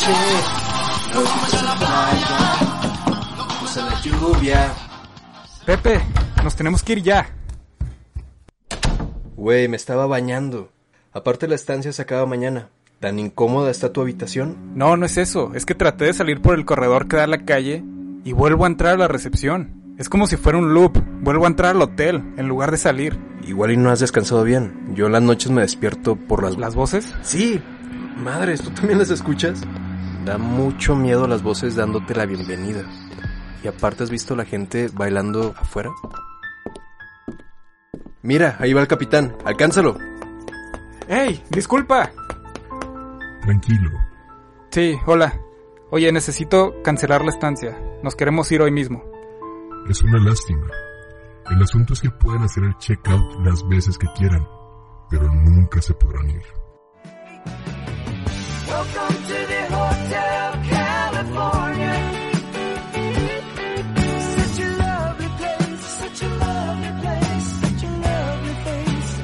noche, playa, la lluvia. Pepe, nos tenemos que ir ya. Güey, me estaba bañando. Aparte la estancia se acaba mañana. ¿Tan incómoda está tu habitación? No, no es eso. Es que traté de salir por el corredor que da a la calle y vuelvo a entrar a la recepción. Es como si fuera un loop. Vuelvo a entrar al hotel en lugar de salir. Igual y no has descansado bien. Yo en las noches me despierto por las... ¿Las voces? Sí. Madres, ¿tú también las escuchas? Da mucho miedo las voces dándote la bienvenida. Y aparte has visto la gente bailando afuera. Mira, ahí va el capitán. Alcánzalo. ¡Ey! ¡Disculpa! Tranquilo. Sí, hola. Oye, necesito cancelar la estancia. Nos queremos ir hoy mismo. Es una lástima. El asunto es que pueden hacer el checkout las veces que quieran, pero nunca se podrán ir.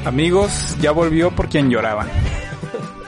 Amigos, ya volvió por quien lloraban.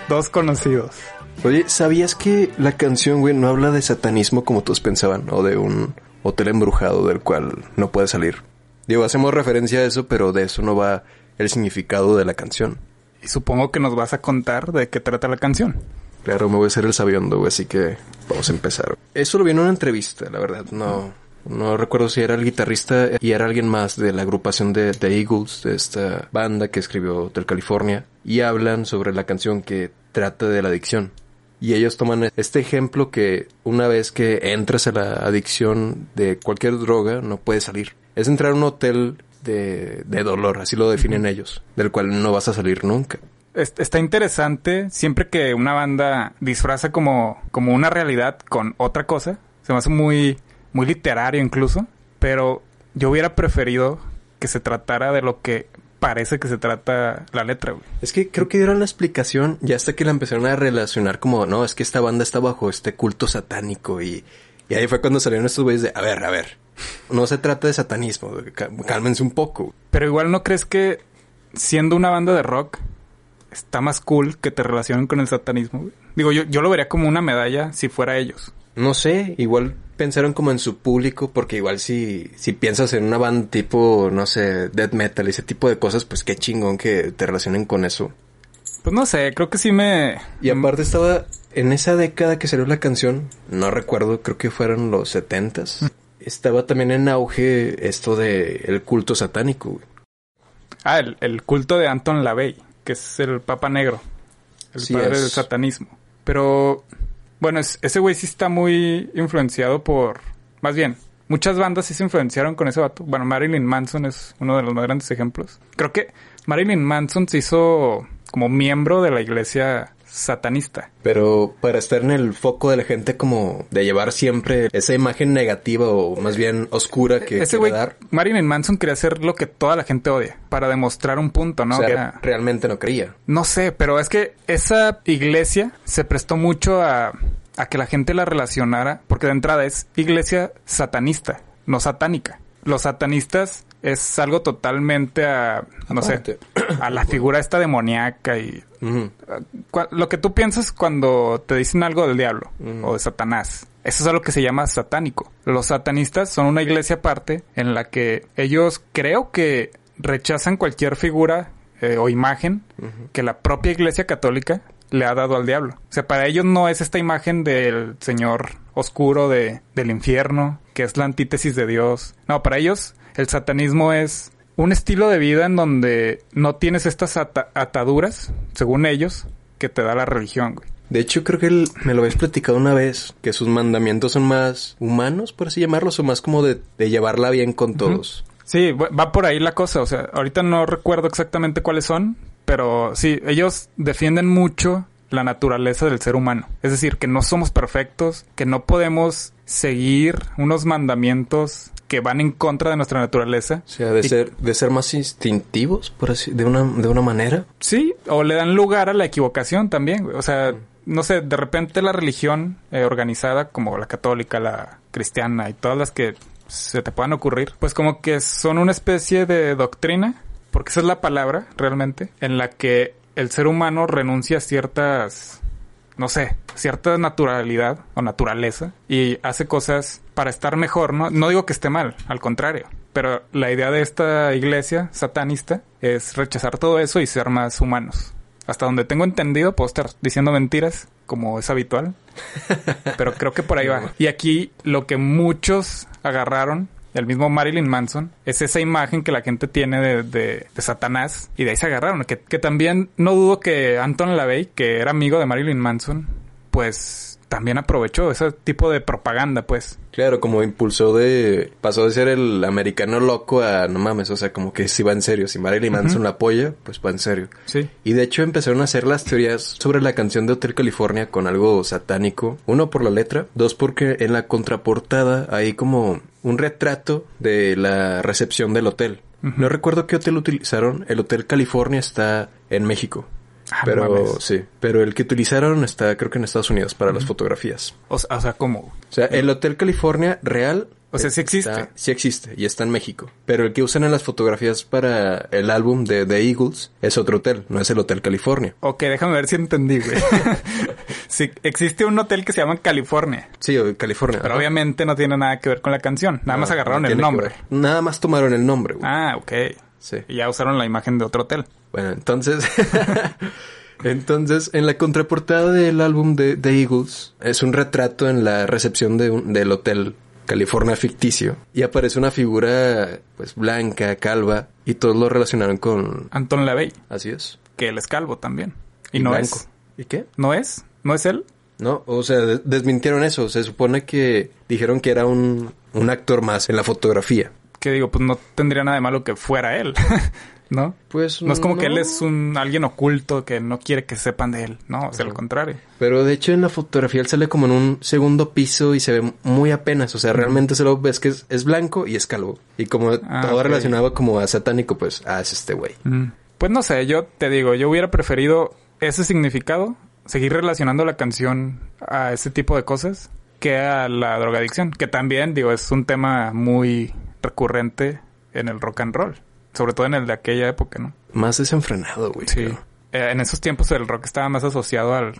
Dos conocidos. Oye, ¿sabías que la canción, güey, no habla de satanismo como todos pensaban? O de un hotel embrujado del cual no puede salir. Digo, hacemos referencia a eso, pero de eso no va el significado de la canción. Y supongo que nos vas a contar de qué trata la canción. Claro, me voy a hacer el sabiondo, güey, así que vamos a empezar. Eso lo vi en una entrevista, la verdad, no... No recuerdo si era el guitarrista y era alguien más de la agrupación de The Eagles, de esta banda que escribió Hotel California, y hablan sobre la canción que trata de la adicción. Y ellos toman este ejemplo que una vez que entras a la adicción de cualquier droga, no puedes salir. Es entrar a un hotel de, de dolor, así lo definen ellos, del cual no vas a salir nunca. Es- Está interesante siempre que una banda disfraza como, como una realidad con otra cosa. Se me hace muy, muy literario incluso. Pero yo hubiera preferido que se tratara de lo que parece que se trata la letra, güey. Es que creo que dieron la explicación ya hasta que la empezaron a relacionar como, no, es que esta banda está bajo este culto satánico y, y ahí fue cuando salieron estos güeyes de, a ver, a ver, no se trata de satanismo, cá- cálmense un poco. Pero igual no crees que siendo una banda de rock está más cool que te relacionen con el satanismo, güey? Digo, yo, yo lo vería como una medalla si fuera ellos. No sé, igual pensaron como en su público, porque igual si, si piensas en una banda tipo, no sé, death metal ese tipo de cosas, pues qué chingón que te relacionen con eso. Pues no sé, creo que sí me... Y aparte estaba en esa década que salió la canción, no recuerdo, creo que fueron los setentas. Estaba también en auge esto de el culto satánico. güey. Ah, el, el culto de Anton LaVey, que es el Papa Negro, el Sí padre es. del satanismo. Pero, bueno, es- ese güey sí está muy influenciado por... Más bien, muchas bandas sí se influenciaron con ese vato. Bueno, Marilyn Manson es uno de los más grandes ejemplos. Creo que Marilyn Manson se hizo como miembro de la iglesia satanista. Pero para estar en el foco de la gente como de llevar siempre esa imagen negativa o más bien oscura que Ese güey, dar. Marilyn Manson quería hacer lo que toda la gente odia, para demostrar un punto, ¿no? o sea, Que era- realmente no creía. No sé, pero es que esa iglesia se prestó mucho a, a que la gente la relacionara, porque de entrada es iglesia satanista, no satánica. Los satanistas es algo totalmente a, no Aparte. sé, a la figura esta demoníaca y cua- lo que tú piensas cuando te dicen algo del diablo o de Satanás. Eso es algo que se llama satánico. Los satanistas son una iglesia aparte en la que ellos creo que rechazan cualquier figura eh, o imagen que la propia iglesia católica le ha dado al diablo. O sea, para ellos no es esta imagen del señor oscuro de, del infierno, que es la antítesis de Dios. No, para ellos el satanismo es un estilo de vida en donde no tienes estas ata- ataduras, según ellos, que te da la religión, güey. De hecho, creo que él, me lo habías platicado una vez, que sus mandamientos son más humanos, por así llamarlos, o más como de, de llevarla bien con todos. Sí, va por ahí la cosa. O sea, ahorita no recuerdo exactamente cuáles son, pero sí, ellos defienden mucho la naturaleza del ser humano. Es decir, que no somos perfectos, que no podemos seguir unos mandamientos que van en contra de nuestra naturaleza. O sea, de Y- ser, de ser más instintivos, por así, de una, de una manera. Sí, o le dan lugar a la equivocación también. O sea, no sé, de repente la religión eh, organizada, como la católica, la cristiana y todas las que se te puedan ocurrir, pues como que son una especie de doctrina, porque esa es la palabra realmente, en la que el ser humano renuncia a ciertas no sé, cierta naturalidad o naturaleza y hace cosas para estar mejor, ¿no? No digo que esté mal, al contrario. Pero la idea de esta iglesia satanista es rechazar todo eso y ser más humanos. Hasta donde tengo entendido, puedo estar diciendo mentiras, como es habitual. Pero creo que por ahí va. Y aquí lo que muchos agarraron, el mismo Marilyn Manson, es esa imagen que la gente tiene de, de- de Satanás. Y de ahí se agarraron. Que, que también no dudo que Anton LaVey, que era amigo de Marilyn Manson, pues también aprovechó ese tipo de propaganda, pues. Claro, como impulsó de... Pasó de ser el americano loco a... No mames, o sea, como que si va en serio. Si Marilyn Manson la apoya, pues va en serio. Sí. Y de hecho empezaron a hacer las teorías sobre la canción de Hotel California con algo satánico. Uno por la letra, dos porque en la contraportada hay como un retrato de la recepción del hotel. No recuerdo qué hotel utilizaron. El Hotel California está en México. Ah, pero mames. sí, pero el que utilizaron está creo que en Estados Unidos para las fotografías. O, sea- o sea, ¿cómo? O sea, el Hotel California real. O sea, sí existe. está- sí existe y está en México. Pero el que usan en las fotografías para el álbum de The Eagles es otro hotel, no es el Hotel California. Ok, déjame ver si entendí, güey. sí, existe un hotel que se llama California. Sí, California. Pero ajá. obviamente no tiene nada que ver con la canción. Nada más No, agarraron no el nombre. Nada más tomaron el nombre, güey. Ah, ok. Sí. Y ya usaron la imagen de otro hotel. Bueno, entonces. entonces, en la contraportada del álbum de The Eagles, es un retrato en la recepción de un- del hotel California ficticio. Y aparece una figura, pues, blanca, calva, y todos lo relacionaron con. Anton LaVey, Así es. que él es calvo también. Y, no blanco. es. ¿Y qué? ¿No es? ¿No es él? No, o sea, de- desmintieron eso. Se supone que dijeron que era un, un actor más en la fotografía. Que digo, pues no tendría nada de malo que fuera él. ¿No? Pues No es como que él es un alguien oculto que no quiere que sepan de él. No, o sea, al contrario. Pero de hecho en la fotografía él sale como en un segundo piso y se ve muy apenas. O sea, realmente solo ves que es, es blanco y es calvo. Y como Ah, todo relacionado como a satánico, pues, ah, es este güey. Mm. Pues no sé, yo te digo, yo hubiera preferido ese significado, seguir relacionando la canción a ese tipo de cosas, que a la drogadicción, que también, digo, es un tema muy recurrente en el rock and roll, sobre todo en el de aquella época, ¿no? Más desenfrenado, güey. Sí. Eh, en esos tiempos el rock estaba más asociado al,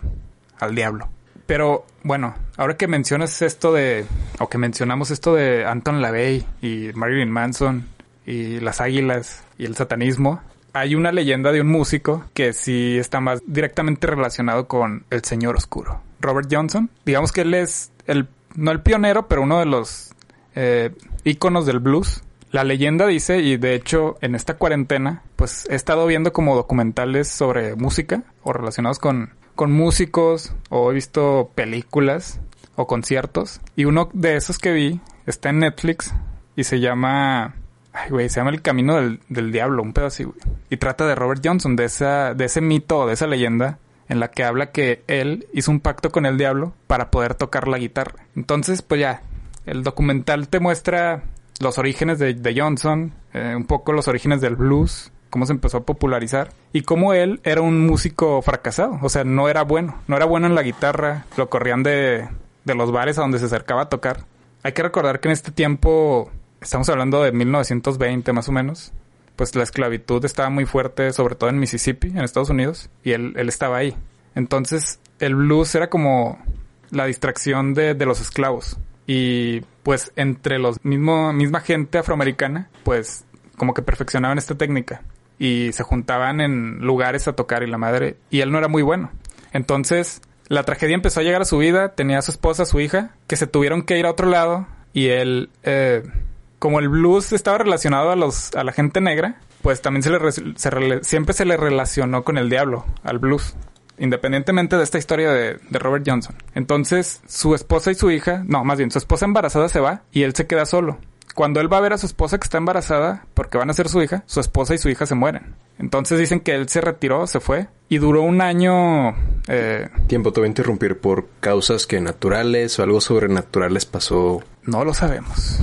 al diablo. Pero bueno, ahora que mencionas esto de, o que mencionamos esto de Anton LaVey y Marilyn Manson y las águilas y el satanismo, hay una leyenda de un músico que sí está más directamente relacionado con el Señor Oscuro. Robert Johnson, digamos que él es el, no el pionero, pero uno de los eh, íconos del blues. La leyenda dice, y de hecho en esta cuarentena, pues he estado viendo como documentales sobre música o relacionados con, con músicos, o he visto películas o conciertos. Y uno de esos que vi está en Netflix y se llama... Ay, güey, se llama El Camino del, del Diablo, un pedo así, güey. Y trata de Robert Johnson, de, esa, de ese mito de esa leyenda en la que habla que él hizo un pacto con el diablo para poder tocar la guitarra. Entonces, pues ya, el documental te muestra los orígenes de, Johnson, eh, un poco los orígenes del blues, cómo se empezó a popularizar y cómo él era un músico fracasado, o sea, no era bueno, no era bueno en la guitarra, lo corrían de, de los bares a donde se acercaba a tocar. Hay que recordar que en este tiempo, estamos hablando de 1920 más o menos, pues la esclavitud estaba muy fuerte, sobre todo en Mississippi, en Estados Unidos, y él, él estaba ahí. Entonces, el blues era como la distracción de, de los esclavos. Y pues entre los mismo, misma gente afroamericana, pues como que perfeccionaban esta técnica. Y se juntaban en lugares a tocar y la madre. Y él no era muy bueno. Entonces, la tragedia empezó a llegar a su vida. Tenía a su esposa, a su hija, que se tuvieron que ir a otro lado. Y él, eh, como el blues estaba relacionado a los, a la gente negra, pues también se le, siempre se le relacionó con el diablo, al blues independientemente de esta historia de, de Robert Johnson. Entonces, su esposa y su hija, no, más bien, su esposa embarazada se va y él se queda solo. Cuando él va a ver a su esposa que está embarazada, porque van a ser su hija, su esposa y su hija se mueren. Entonces dicen que él se retiró, se fue y duró un año. Eh, Tiempo, te voy a interrumpir por causas que naturales o algo sobrenatural les pasó. no lo sabemos.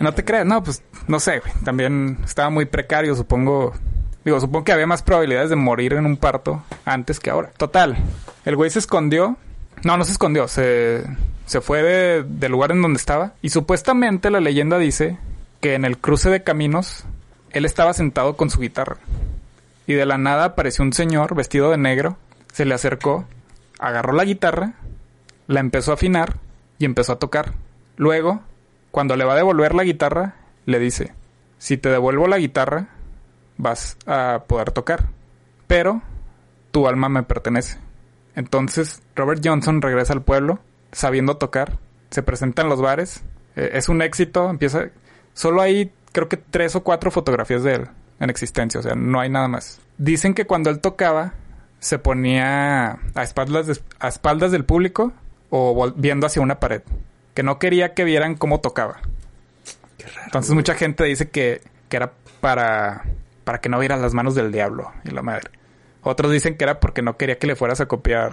No te creas, no, pues no sé, güey. También estaba muy precario, supongo. Digo, supongo que había más probabilidades de morir en un parto antes que ahora. Total, el güey se escondió. No, no se escondió, se, se fue de- del lugar en donde estaba. Y supuestamente la leyenda dice que en el cruce de caminos él estaba sentado con su guitarra. Y de la nada apareció un señor vestido de negro, se le acercó, agarró la guitarra, la empezó a afinar y empezó a tocar. Luego, cuando le va a devolver la guitarra, le dice, si te devuelvo la guitarra, vas a poder tocar. Pero tu alma me pertenece. Entonces, Robert Johnson regresa al pueblo, sabiendo tocar, se presenta en los bares, eh, es un éxito, empieza... Solo hay, creo que tres o cuatro fotografías de él en existencia, o sea, no hay nada más. Dicen que cuando él tocaba, se ponía a espaldas, de- a espaldas del público o viendo hacia una pared, que no quería que vieran cómo tocaba. Entonces mucha gente dice que, que era para, para que no vieran las manos del diablo y la madre. Otros dicen que era porque no quería que le fueras a copiar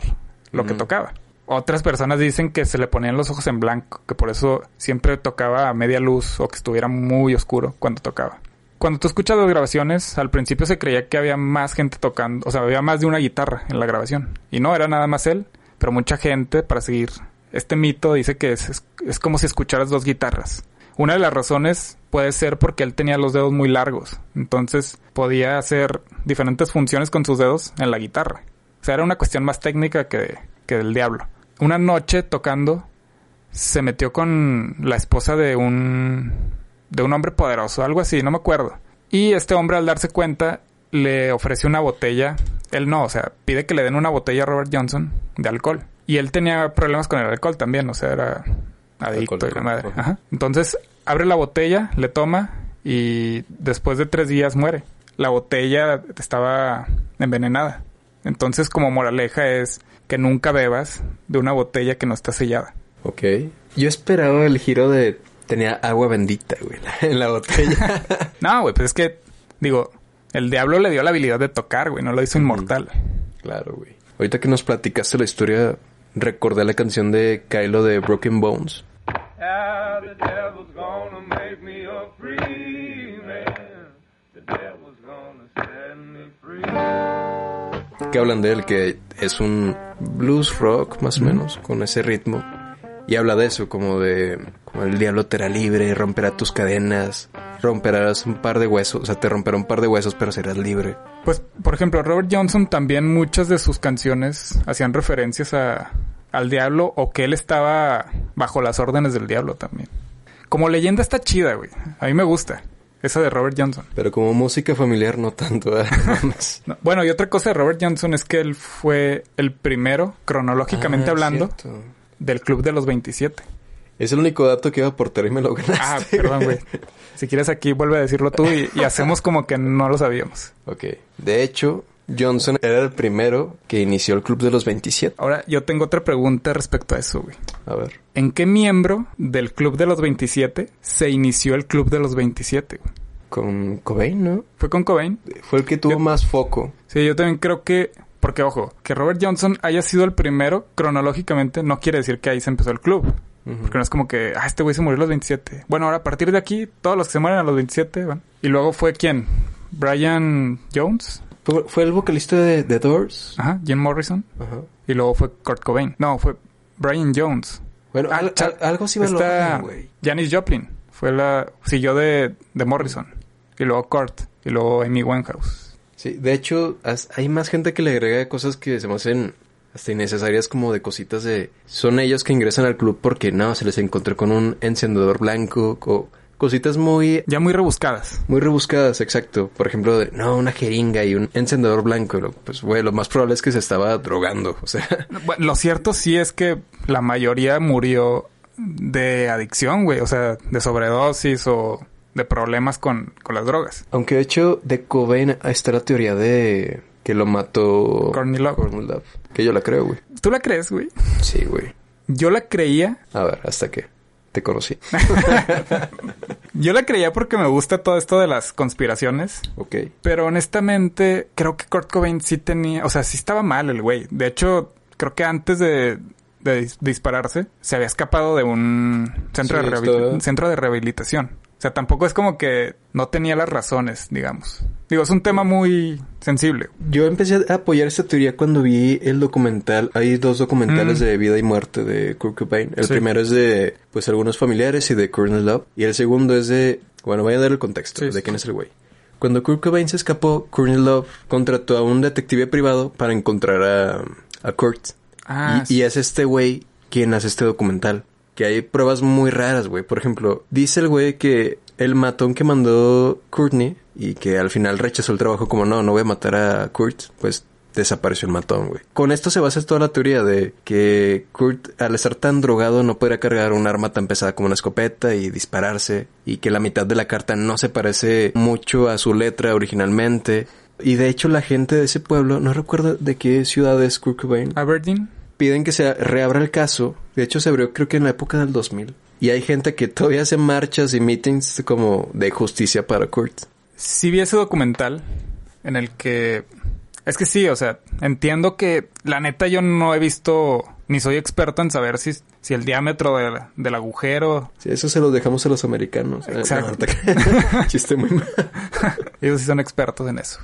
lo que tocaba. Otras personas dicen que se le ponían los ojos en blanco, que por eso siempre tocaba a media luz o que estuviera muy oscuro cuando tocaba. Cuando tú escuchas las grabaciones, al principio se creía que había más gente tocando, o sea, había más de una guitarra en la grabación. Y no, era nada más él, pero mucha gente, para seguir este mito, dice que es, es, es como si escucharas dos guitarras. Una de las razones puede ser porque él tenía los dedos muy largos, entonces podía hacer diferentes funciones con sus dedos en la guitarra. O sea, era una cuestión más técnica que, que del diablo. Una noche tocando, se metió con la esposa de un de un hombre poderoso, algo así, no me acuerdo. Y este hombre al darse cuenta le ofrece una botella, él no, o sea, pide que le den una botella a Robert Johnson de alcohol. Y él tenía problemas con el alcohol también, o sea, era adicto y la madre. ajá. Ajá. Entonces, abre la botella, le toma y después de tres días muere. La botella estaba envenenada. Entonces, como moraleja es que nunca bebas de una botella que no está sellada. Ok. Yo esperaba el giro de... Tenía agua bendita, güey, en la botella. No, güey, pues es que, digo, el diablo le dio la habilidad de tocar, güey, no lo hizo inmortal. claro, güey. Ahorita que nos platicaste la historia, recordé la canción de Kylo de Broken Bones. How the devil's gonna make me a free man. The devil's gonna set me free. que hablan de él, que es un blues rock más o menos, con ese ritmo. Y habla de eso, como de como el diablo te hará libre, romperá tus cadenas, romperás un par de huesos, o sea, te romperá un par de huesos, pero serás libre. Pues, por ejemplo, Robert Johnson también muchas de sus canciones hacían referencias a, al diablo o que él estaba bajo las órdenes del diablo también. Como leyenda está chida, güey. A mí me gusta. Esa de Robert Johnson. Pero como música familiar no tanto, ¿eh? No, Bueno, y otra cosa de Robert Johnson es que él fue el primero, cronológicamente Ah, hablando, cierto. del Club de los 27. Es el único dato que iba a aportar y me lo ganaste. Ah, perdón, güey. Si quieres aquí, vuelve a decirlo tú y, y hacemos como que no lo sabíamos. Ok. De hecho, Johnson era el primero que inició el Club de los 27. Ahora, yo tengo otra pregunta respecto a eso, güey. A ver. ¿En qué miembro del Club de los 27 se inició el Club de los 27? güey? Con Cobain, ¿no? ¿Fue con Cobain? Fue el que tuvo Yo- más foco. Sí, yo también creo que... Porque, ojo, que Robert Johnson haya sido el primero cronológicamente no quiere decir que ahí se empezó el club. Porque no es como que, ah, este güey se murió a los 27. Bueno, ahora a partir de aquí, todos los que se mueren a los 27 van. Y luego fue quién? Brian Jones. Fue, fue el vocalista de The Doors. Ajá, Jim Morrison. Ajá. Y luego fue Kurt Cobain. No, fue Brian Jones. Bueno, Ah, al- cha- al- algo sí me lo güey. Janis Joplin. Fue la... Siguió de, de Morrison. Y luego Kurt. Y luego Amy Winehouse. Sí, de hecho, hay más gente que le agrega cosas que se me hacen hasta innecesarias como de cositas de... Son ellos que ingresan al club porque no, se les encontró con un encendedor blanco o cositas muy... Ya muy rebuscadas. Muy rebuscadas, exacto. Por ejemplo, de, no, una jeringa y un encendedor blanco. Lo- Pues, güey, lo más probable es que se estaba drogando. O sea, Bueno, lo cierto sí es que la mayoría murió de adicción, güey. O sea, de sobredosis o de problemas con, con las drogas. aunque de hecho de Cobain está la teoría de que lo mató... Courtney Love. Courtney Love. Que yo la creo, güey. ¿Tú la crees, güey? Sí, güey. Yo la creía. A ver, hasta que te conocí. Yo la creía porque me gusta todo esto de las conspiraciones. ok. Pero honestamente, creo que Kurt Cobain sí tenía... O sea, sí estaba mal el güey. De hecho, creo que antes de, de dis- dispararse, se había escapado de un centro, Sí, de, rehabil- estaba- centro de rehabilitación. O sea, tampoco es como que no tenía las razones, digamos. Digo, es un tema muy sensible. Yo empecé a apoyar esta teoría cuando vi el documental. Hay dos documentales Mm. de vida y muerte de Kurt Cobain. El Sí. primero es de, pues, algunos familiares y de Courtney Love. Y el segundo es de, bueno, voy a dar el contexto Sí, de sí. quién es el güey. Cuando Kurt Cobain se escapó, Courtney Love contrató a un detective privado para encontrar a, a Kurt. Ah, y, y es este güey quien hace este documental. Que hay pruebas muy raras, güey. Por ejemplo, dice el güey que el matón que mandó Courtney y que al final rechazó el trabajo como no, no voy a matar a Kurt, pues desapareció el matón, güey. Con esto se basa toda la teoría de que Kurt, al estar tan drogado, no podría cargar un arma tan pesada como una escopeta y dispararse, y que la mitad de la carta no se parece mucho a su letra originalmente. Y de hecho la gente de ese pueblo, no recuerdo de qué ciudad es Kurt Cobain, Aberdeen. Piden que se reabra el caso. De hecho se abrió creo que en la época del 2000. Y hay gente que todavía hace marchas y meetings como de justicia para Kurt. Sí vi ese documental en el que... Es que sí, o sea, entiendo que la neta yo no he visto, ni soy experto en saber si, si el diámetro del, del agujero... Sí, eso se lo dejamos a los americanos. Eh, Exacto. Chiste muy mal. Ellos sí son expertos en eso.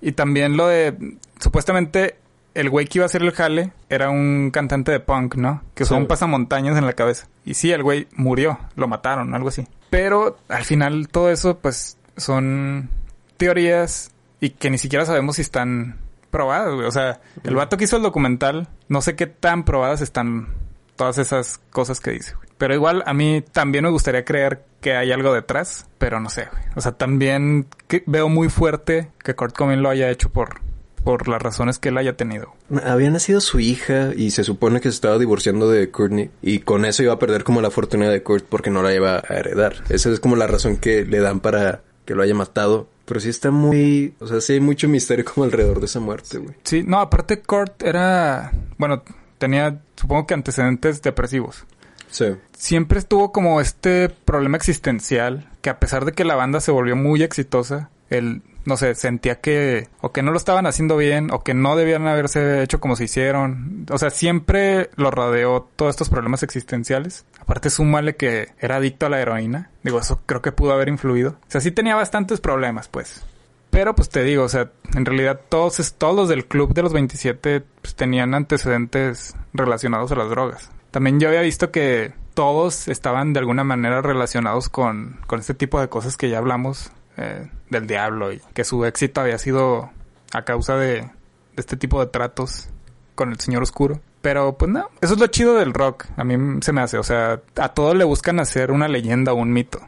Y también lo de... Supuestamente el güey que iba a hacer el jale era un cantante de punk, ¿no? Que usó Sí. un pasamontañas en la cabeza. Y sí, el güey murió, lo mataron, algo así. Pero al final todo eso, pues, son teorías y que ni siquiera sabemos si están probadas, güey. O sea, el vato que hizo el documental, no sé qué tan probadas están todas esas cosas que dice, güey. Pero igual a mí también me gustaría creer que hay algo detrás, pero no sé, güey. O sea, también que- veo muy fuerte que Kurt Cobain lo haya hecho por, por las razones que él haya tenido. Había nacido su hija y se supone que se estaba divorciando de Courtney y con eso iba a perder como la fortuna de Kurt porque no la iba a heredar. Esa es como la razón que le dan para que lo haya matado. Pero sí está muy... O sea, sí hay mucho misterio como alrededor de esa muerte, güey. Sí, no, aparte Kurt era, bueno, tenía supongo que antecedentes depresivos. Sí. Siempre estuvo como este problema existencial que a pesar de que la banda se volvió muy exitosa, él, no sé, sentía que o que no lo estaban haciendo bien o que no debían haberse hecho como se hicieron. O sea, siempre lo rodeó todos estos problemas existenciales. Aparte súmale que era adicto a la heroína. Digo, eso creo que pudo haber influido. O sea, sí tenía bastantes problemas, pues. Pero pues te digo, o sea, en realidad todos, todos los del club de los 27 pues, tenían antecedentes relacionados a las drogas. También yo había visto que todos estaban de alguna manera relacionados con, con este tipo de cosas que ya hablamos eh, del diablo y que su éxito había sido a causa de, de este tipo de tratos con el señor oscuro. Pero pues no, eso es lo chido del rock, a mí se me hace, o sea, a todos le buscan hacer una leyenda o un mito.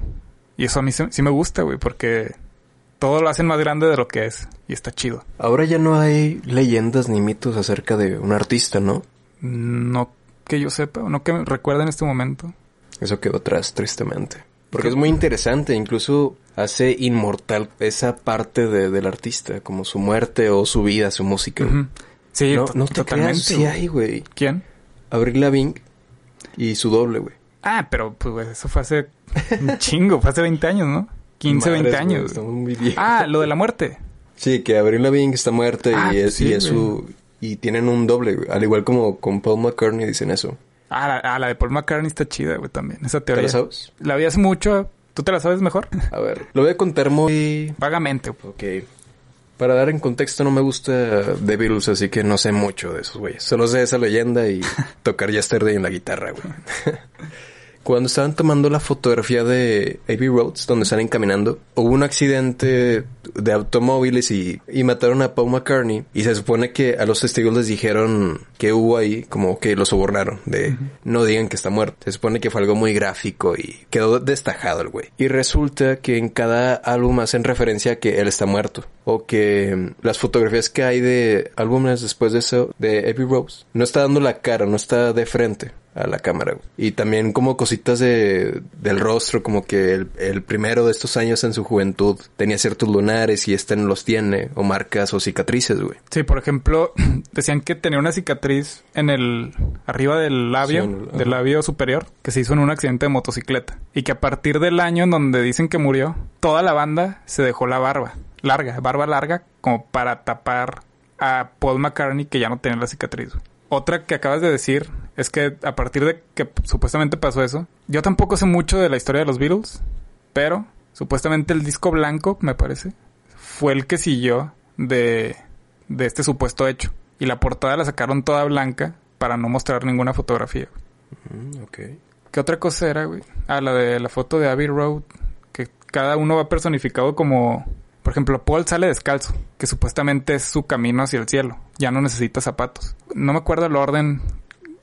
Y eso a mí se- sí me gusta, güey, porque todo lo hacen más grande de lo que es y está chido. Ahora ya no hay leyendas ni mitos acerca de un artista, ¿no? No que yo sepa, o no que me recuerde en este momento. Eso quedó atrás, tristemente. Porque es muy interesante, incluso hace inmortal esa parte de- del artista, como su muerte o su vida, su música. Sí, No, no te totalmente. creas, sí hay, güey. ¿Quién? Abril Lavigne y su doble, güey. Ah, pero pues eso fue hace un chingo, fue hace 20 años, ¿no? 15, Madres, 20 güey, años. Estamos muy viejos. Ah, lo de la muerte. Sí, que Avril Lavigne está muerta Ah, y es, sí, y es güey. su... Y tienen un doble, güey. Al igual como con Paul McCartney dicen eso. Ah, la, ah, la de Paul McCartney está chida, güey, también. Esa ¿Te teoría. lo sabes? La vi hace mucho. ¿Tú te la sabes mejor? A ver, lo voy a contar muy... Vagamente. Ok. Para dar en contexto, no me gusta The Beatles, así que no sé mucho de esos güeyes. Solo sé esa leyenda y tocar Yesterday en la guitarra, güey. Cuando estaban tomando la fotografía de Abbey Roads, donde salen caminando, hubo un accidente de automóviles y, y mataron a Paul McCartney. Y se supone que a los testigos les dijeron que hubo ahí, como que lo sobornaron, de no digan que está muerto. Se supone que fue algo muy gráfico y quedó destajado el güey. Y resulta que en cada álbum hacen referencia a que él está muerto. O que mm, las fotografías que hay de álbumes después de eso, de Abbey Roads, no está dando la cara, no está de frente a la cámara. Y también como cositas de, del rostro, como que el, el primero de estos años en su juventud tenía ciertos lunares y este no los tiene, o marcas o cicatrices, güey. Sí, por ejemplo, decían que tenía una cicatriz en el arriba del labio, Sí, en el- del labio superior, que se hizo en un accidente de motocicleta y que a partir del año en donde dicen que murió, toda la banda se dejó la barba larga, barba larga como para tapar a Paul McCartney que ya no tenía la cicatriz. Otra que acabas de decir es que a partir de que supuestamente pasó eso, yo tampoco sé mucho de la historia de los Beatles, pero supuestamente el disco blanco, me parece, fue el que siguió de, de este supuesto hecho. Y la portada la sacaron toda blanca para no mostrar ninguna fotografía. Mm. ¿Qué otra cosa era, güey? Ah, la de la foto de Abbey Road, que cada uno va personificado como... Por ejemplo, Paul sale descalzo, que supuestamente es su camino hacia el cielo. Ya no necesita zapatos. No me acuerdo el orden.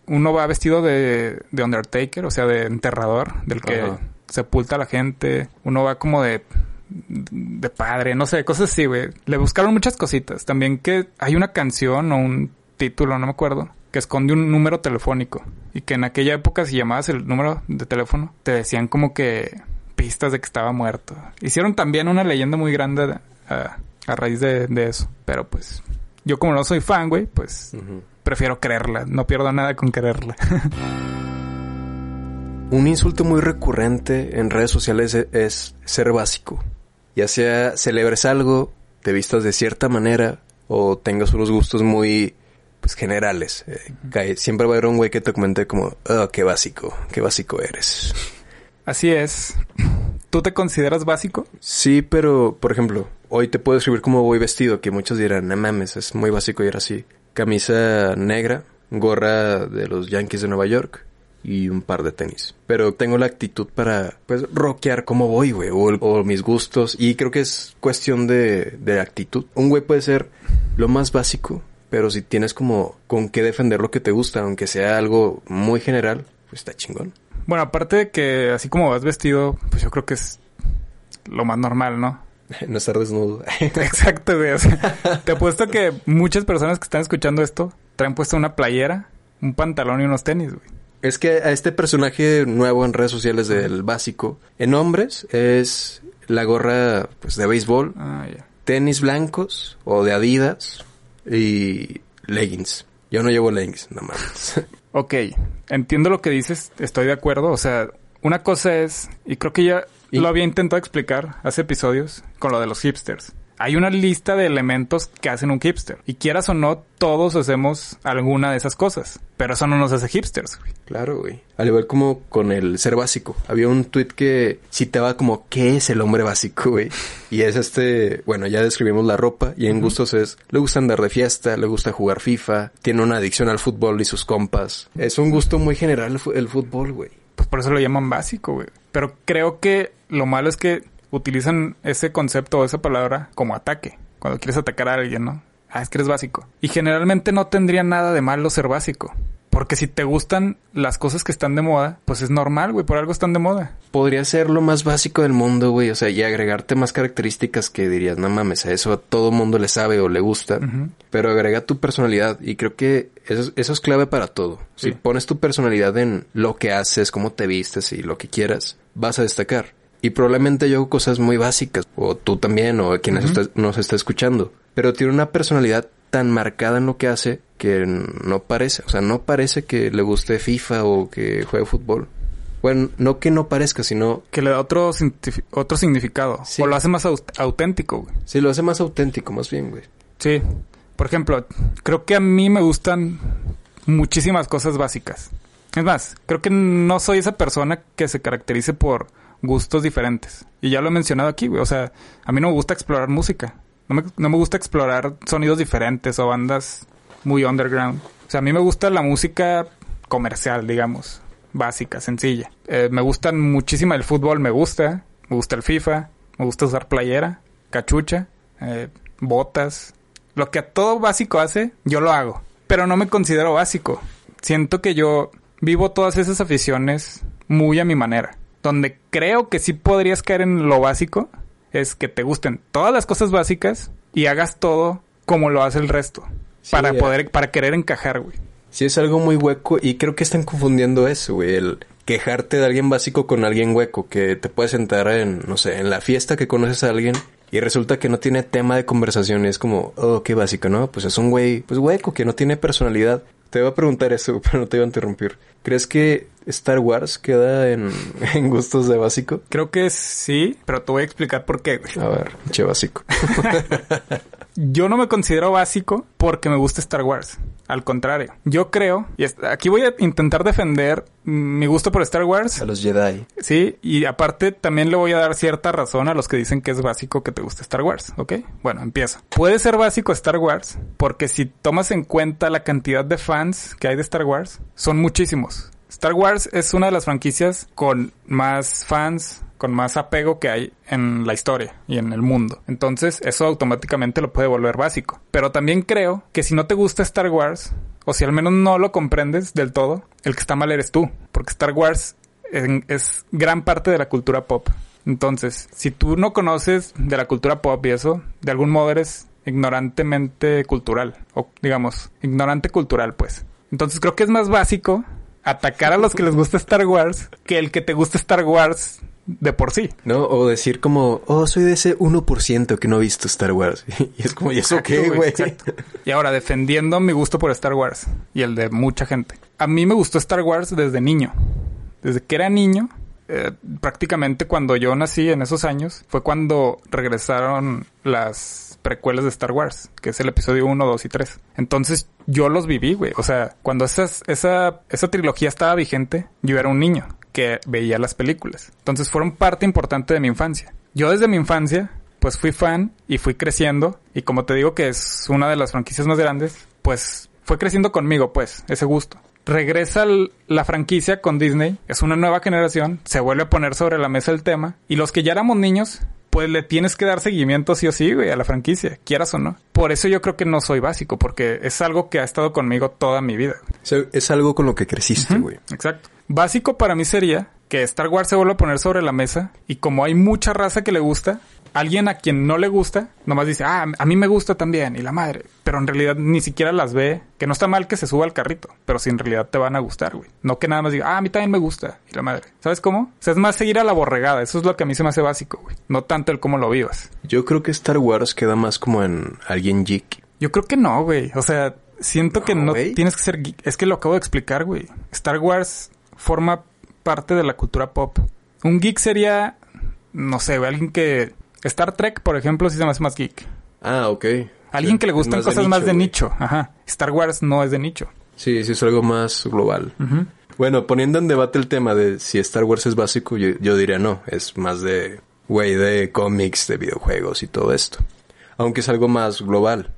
Uno va vestido de, de Undertaker, o sea, de enterrador, del que Ajá. sepulta a la gente. Uno va como de de padre, no sé, cosas así, güey. Le buscaron muchas cositas. También que hay una canción o un título, no me acuerdo, que esconde un número telefónico. Y que en aquella época, si llamabas el número de teléfono, te decían como que pistas de que estaba muerto. Hicieron también una leyenda muy grande a, a raíz de, de eso. Pero pues, yo como no soy fan, güey, pues prefiero creerla. No pierdo nada con quererla. Un insulto muy recurrente en redes sociales e- es ser básico. Ya sea celebres algo, te vistas de cierta manera o tengas unos gustos muy pues generales. Eh, siempre va a haber un güey que te comente como, oh, qué básico, qué básico eres. Así es. ¿Tú te consideras básico? Sí, pero, por ejemplo, hoy te puedo escribir cómo voy vestido, que muchos dirán, no mames, es muy básico ir así. Camisa negra, gorra de los Yankees de Nueva York y un par de tenis. Pero tengo la actitud para, pues, rockear como voy, güey, o, o mis gustos. Y creo que es cuestión de, de actitud. Un güey puede ser lo más básico, pero si tienes como con qué defender lo que te gusta, aunque sea algo muy general, pues está chingón. Bueno, aparte de que así como vas vestido, pues yo creo que es lo más normal, ¿no? no estar desnudo. Exacto, güey. O sea, te apuesto que muchas personas que están escuchando esto traen puesta una playera, un pantalón y unos tenis, güey. Es que a este personaje nuevo en redes sociales del básico, en hombres es la gorra pues, de béisbol, Ah, tenis blancos o de Adidas y leggings. Yo no llevo leggings, no mames. Ok, entiendo lo que dices, estoy de acuerdo. O sea, una cosa es, y creo que ya Y- lo había intentado explicar hace episodios con lo de los hipsters. Hay una lista de elementos que hacen un hipster. Y quieras o no, todos hacemos alguna de esas cosas. Pero eso no nos hace hipsters, güey. claro, güey. Al igual como con el ser básico. Había un tweet que citaba como ¿qué es el hombre básico, güey? Y es este, bueno, ya describimos la ropa y en gustos es, le gusta andar de fiesta, le gusta jugar FIFA, tiene una adicción al fútbol y sus compas. Es un gusto muy general el fútbol, güey. Pues por eso lo llaman básico, güey. Pero creo que lo malo es que utilizan ese concepto o esa palabra como ataque. Cuando quieres atacar a alguien, ¿no? Ah, es que eres básico. Y generalmente no tendría nada de malo ser básico. Porque si te gustan las cosas que están de moda, pues es normal, güey, por algo están de moda. Podría ser lo más básico del mundo, güey. O sea, y agregarte más características que dirías, no mames, a eso a todo mundo le sabe o le gusta. Pero agrega tu personalidad y creo que eso, es- eso es clave para todo. Si pones tu personalidad en lo que haces, cómo te vistes y lo que quieras, vas a destacar. Y probablemente yo hago cosas muy básicas, o tú también, o quien nos está- nos está escuchando. Pero tiene una personalidad tan marcada en lo que hace que no parece, o sea, no parece que le guste FIFA o que juegue fútbol. Bueno, no que no parezca, sino Que le da otro, otro significado. Sí. O lo hace más au- auténtico, güey. sí lo hace más auténtico, más bien, güey. Sí. Por ejemplo, creo que a mí me gustan muchísimas cosas básicas. Es más, creo que no soy esa persona que se caracterice por gustos diferentes. Y ya lo he mencionado aquí, güey. O sea, a mí no me gusta explorar música. No me, no me gusta explorar sonidos diferentes o bandas muy underground. O sea, a mí me gusta la música comercial, digamos. Básica, sencilla. Eh, me gustan muchísimo el fútbol, me gusta. Me gusta el FIFA. Me gusta usar playera, cachucha, eh, botas. Lo que a todo básico hace, yo lo hago. Pero no me considero básico. Siento que yo vivo todas esas aficiones muy a mi manera. Donde creo que sí podrías caer en lo básico es que te gusten todas las cosas básicas y hagas todo como lo hace el resto. Sí, para eh. poder, para querer encajar, güey. Sí, es algo muy hueco y creo que están confundiendo eso, güey. El quejarte de alguien básico con alguien hueco, que te puedes sentar en, no sé, en la fiesta que conoces a alguien y resulta que no tiene tema de conversación y es como, oh, qué básico, ¿no? Pues es un güey, pues hueco, que no tiene personalidad. Te iba a preguntar eso, pero no te iba a interrumpir. ¿Crees que Star Wars queda en, en gustos de básico? Creo que sí, pero te voy a explicar por qué, güey. A ver, che básico. Yo no me considero básico porque me gusta Star Wars. Al contrario, yo creo, y aquí voy a intentar defender mi gusto por Star Wars, a los Jedi. sí, y aparte también le voy a dar cierta razón a los que dicen que es básico que te guste Star Wars, ¿ok? Bueno, empiezo. Puede ser básico Star Wars porque si tomas en cuenta la cantidad de fans que hay de Star Wars, son muchísimos. Star Wars es una de las franquicias con más fans con más apego que hay en la historia y en el mundo. Entonces, eso automáticamente lo puede volver básico. Pero también creo que si no te gusta Star Wars, o si al menos no lo comprendes del todo, el que está mal eres tú. Porque Star Wars es gran parte de la cultura pop. Entonces, si tú no conoces de la cultura pop y eso, de algún modo eres ignorantemente cultural. O digamos, ignorante cultural, pues. Entonces creo que es más básico atacar a los que les gusta Star Wars que el que te gusta Star Wars de por sí. ¿No? O decir como, oh, soy de ese 1% que no ha visto Star Wars. y es como, ¿y eso qué, güey? Y ahora, defendiendo mi gusto por Star Wars y el de mucha gente. A mí me gustó Star Wars desde niño. Desde que era niño, eh, prácticamente cuando yo nací en esos años, fue cuando regresaron las precuelas de Star Wars, que es el episodio 1, 2 y 3. Entonces yo los viví, güey. O sea, cuando esas, esa, esa trilogía estaba vigente, yo era un niño que veía las películas. Entonces fueron parte importante de mi infancia. Yo desde mi infancia pues fui fan y fui creciendo. Y como te digo que es una de las franquicias más grandes, pues fue creciendo conmigo, pues, ese gusto. Regresa la franquicia con Disney, es una nueva generación, se vuelve a poner sobre la mesa el tema. Y los que ya éramos niños, pues le tienes que dar seguimiento sí o sí, güey, a la franquicia, quieras o no. Por eso yo creo que no soy básico, porque es algo que ha estado conmigo toda mi vida. O sea, es algo con lo que creciste, güey. Exacto. Básico para mí sería que Star Wars se vuelva a poner sobre la mesa y como hay mucha raza que le gusta, alguien a quien no le gusta, nomás dice, ah, a mí me gusta también y la madre, pero en realidad ni siquiera las ve, que no está mal que se suba al carrito, pero si en realidad te van a gustar, güey. No que nada más diga, ah, a mí también me gusta y la madre. ¿Sabes cómo? O sea, es más seguir a la borregada, eso es lo que a mí se me hace básico, güey. No tanto el cómo lo vivas. Yo creo que Star Wars queda más como en alguien geek. Yo creo que no, güey. O sea, siento que No, tienes que ser geek. Es que lo acabo de explicar, güey. Star Wars forma parte de la cultura pop. Un geek sería, no sé, alguien que... Star Trek, por ejemplo, sí se me hace más geek. Ah, ok. Alguien Sí, que le gustan más de cosas más de nicho. Ajá. Star Wars no es de nicho. Sí, sí, es algo más global. Bueno, poniendo en debate el tema de si Star Wars es básico, yo, yo diría no. Es más de, güey, de cómics, de videojuegos y todo esto. Aunque es algo más global.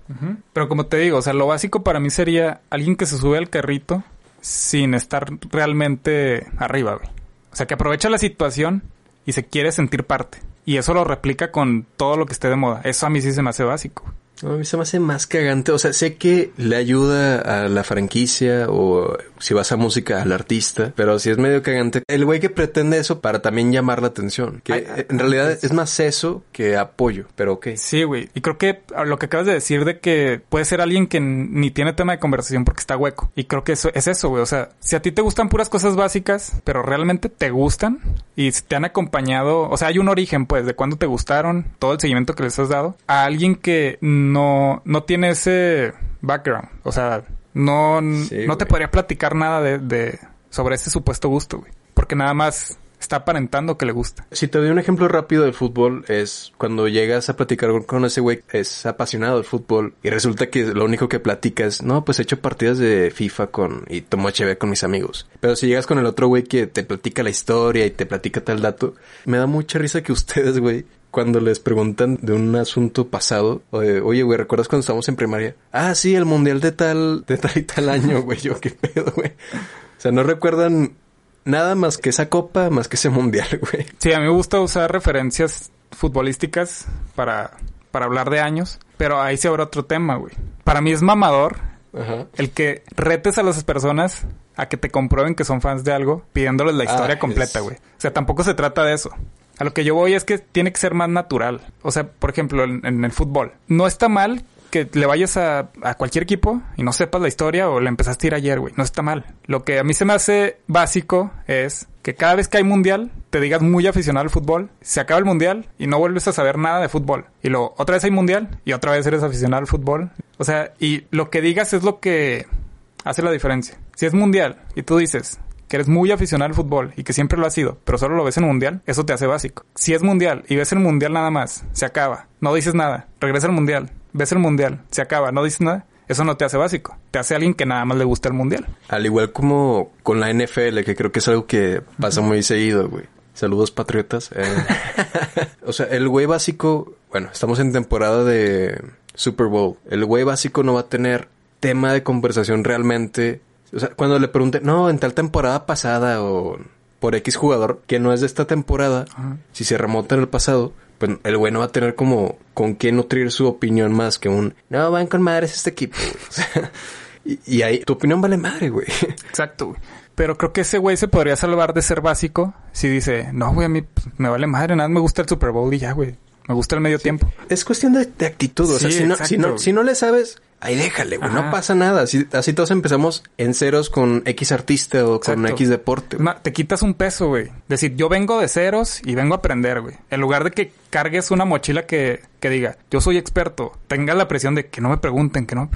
Pero como te digo, o sea, lo básico para mí sería alguien que se sube al carrito sin estar realmente arriba, güey. O sea, que aprovecha la situación y se quiere sentir parte. Y eso lo replica con todo lo que esté de moda. Eso a mí sí se me hace básico. A mí se me hace más cagante. O sea, sé que le ayuda a la franquicia o si vas a música al artista, pero si es medio cagante. El güey que pretende eso para también llamar la atención. Que Ay, eh, en realidad es más eso que apoyo, pero ok. Sí, güey. Y creo que lo que acabas de decir de que puede ser alguien que ni tiene tema de conversación porque está hueco. Y creo que eso es eso, güey. O sea, si a ti te gustan puras cosas básicas, pero realmente te gustan y te han acompañado, o sea, hay un origen, pues, de cuándo te gustaron, todo el seguimiento que les has dado, a alguien que no, no tiene ese background. O sea, no, Sí, no te güey. podría platicar nada de, de sobre ese supuesto gusto, güey. Porque nada más está aparentando que le gusta. Si te doy un ejemplo rápido del fútbol, es cuando llegas a platicar con- ese güey, es apasionado del fútbol y resulta que lo único que platica es, no, pues he hecho partidas de FIFA con y tomo HB con mis amigos. Pero si llegas con el otro güey que te platica la historia y te platica tal dato, me da mucha risa que ustedes, güey, cuando les preguntan de un asunto pasado, de, oye, güey, ¿recuerdas cuando estábamos en primaria? Ah, sí, el mundial de tal, de tal y tal año, güey, yo qué pedo, güey. O sea, no recuerdan nada más que esa copa, más que ese mundial, güey. Sí, a mí me gusta usar referencias futbolísticas para, para hablar de años, pero ahí se abre otro tema, güey. Para mí es mamador Ajá. el que retes a las personas a que te comprueben que son fans de algo pidiéndoles la historia Ah, completa, es- güey. O sea, tampoco se trata de eso. A lo que yo voy es que tiene que ser más natural. O sea, por ejemplo, en, el fútbol. No está mal que le vayas a, a cualquier equipo y no sepas la historia o le empezaste a ir ayer, güey. No está mal. Lo que a mí se me hace básico es que cada vez que hay mundial, te digas muy aficionado al fútbol, se acaba el mundial y no vuelves a saber nada de fútbol. Y luego otra vez hay mundial y otra vez eres aficionado al fútbol. O sea, y lo que digas es lo que hace la diferencia. Si es mundial y tú dices que eres muy aficionado al fútbol y que siempre lo has sido, pero solo lo ves en mundial, eso te hace básico. Si es mundial y ves el mundial nada más, se acaba, no dices nada, regresa al mundial, ves el mundial, se acaba, no dices nada, eso no te hace básico. Te hace alguien que nada más le gusta el mundial. Al igual como con la NFL, que creo que es algo que pasa muy seguido, güey. Saludos, patriotas. Eh, o sea, el güey básico, bueno, estamos en temporada de Super Bowl. El güey básico no va a tener tema de conversación realmente. O sea, cuando le pregunten, no, en tal temporada pasada o por X jugador que no es de esta temporada, Ajá. si se remonta en el pasado, pues el güey no va a tener como con qué nutrir su opinión más que un no van con madres este equipo. güey". O sea, y, y ahí tu opinión vale madre, güey. Exacto, güey. Pero creo que ese güey se podría salvar de ser básico si dice, no, güey, a mí pues, me vale madre, nada, me gusta el Super Bowl y ya, güey. Me gusta el medio tiempo. Es cuestión de, de actitud. O sea, si no, si, no, si no le sabes, ahí déjale, güey. No pasa nada. Así, así todos empezamos en ceros con X artista o con. X deporte. Te quitas un peso, güey. Decir, yo vengo de ceros y vengo a aprender, güey. En lugar de que cargues una mochila que, que diga, yo soy experto, tenga la presión de que no me pregunten, que no.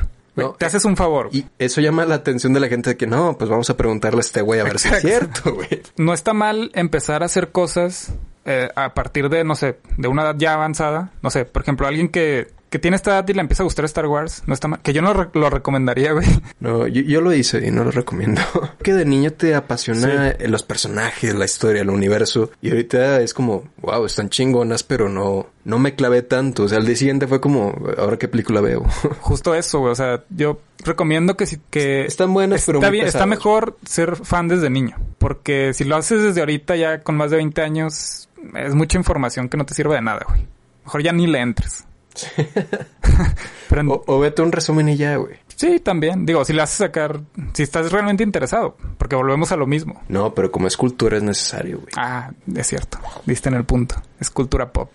Te haces un favor. Y eso llama la atención de la gente de que no, pues vamos a preguntarle a este güey a ver si es cierto, güey. No está mal empezar a hacer cosas eh, a partir de, no sé, de una edad ya avanzada. No sé, por ejemplo, alguien que, que tiene esta edad y le empieza a gustar Star Wars, no está mal. Que yo no lo recomendaría, güey. No, yo, yo lo hice y no lo recomiendo. que de niño te apasiona los personajes, la historia, el universo. Y ahorita es como, wow, están chingonas, pero no, no me clavé tanto. O sea, al día siguiente fue como, ahora qué película veo. Justo eso, güey. O sea, yo recomiendo que si que Están buenas, pero está muy bien, está mejor ser fan desde niño, porque si lo haces desde ahorita ya con más de 20 años es mucha información que no te sirve de nada, güey. Mejor ya ni le entres. Pero en- O, o vete un resumen y ya, güey. sí, también. Digo, si le haces sacar, si estás realmente interesado, porque volvemos a lo mismo. No, pero como es cultura es necesario, güey. Ah, es cierto. Diste en el punto. Es cultura pop.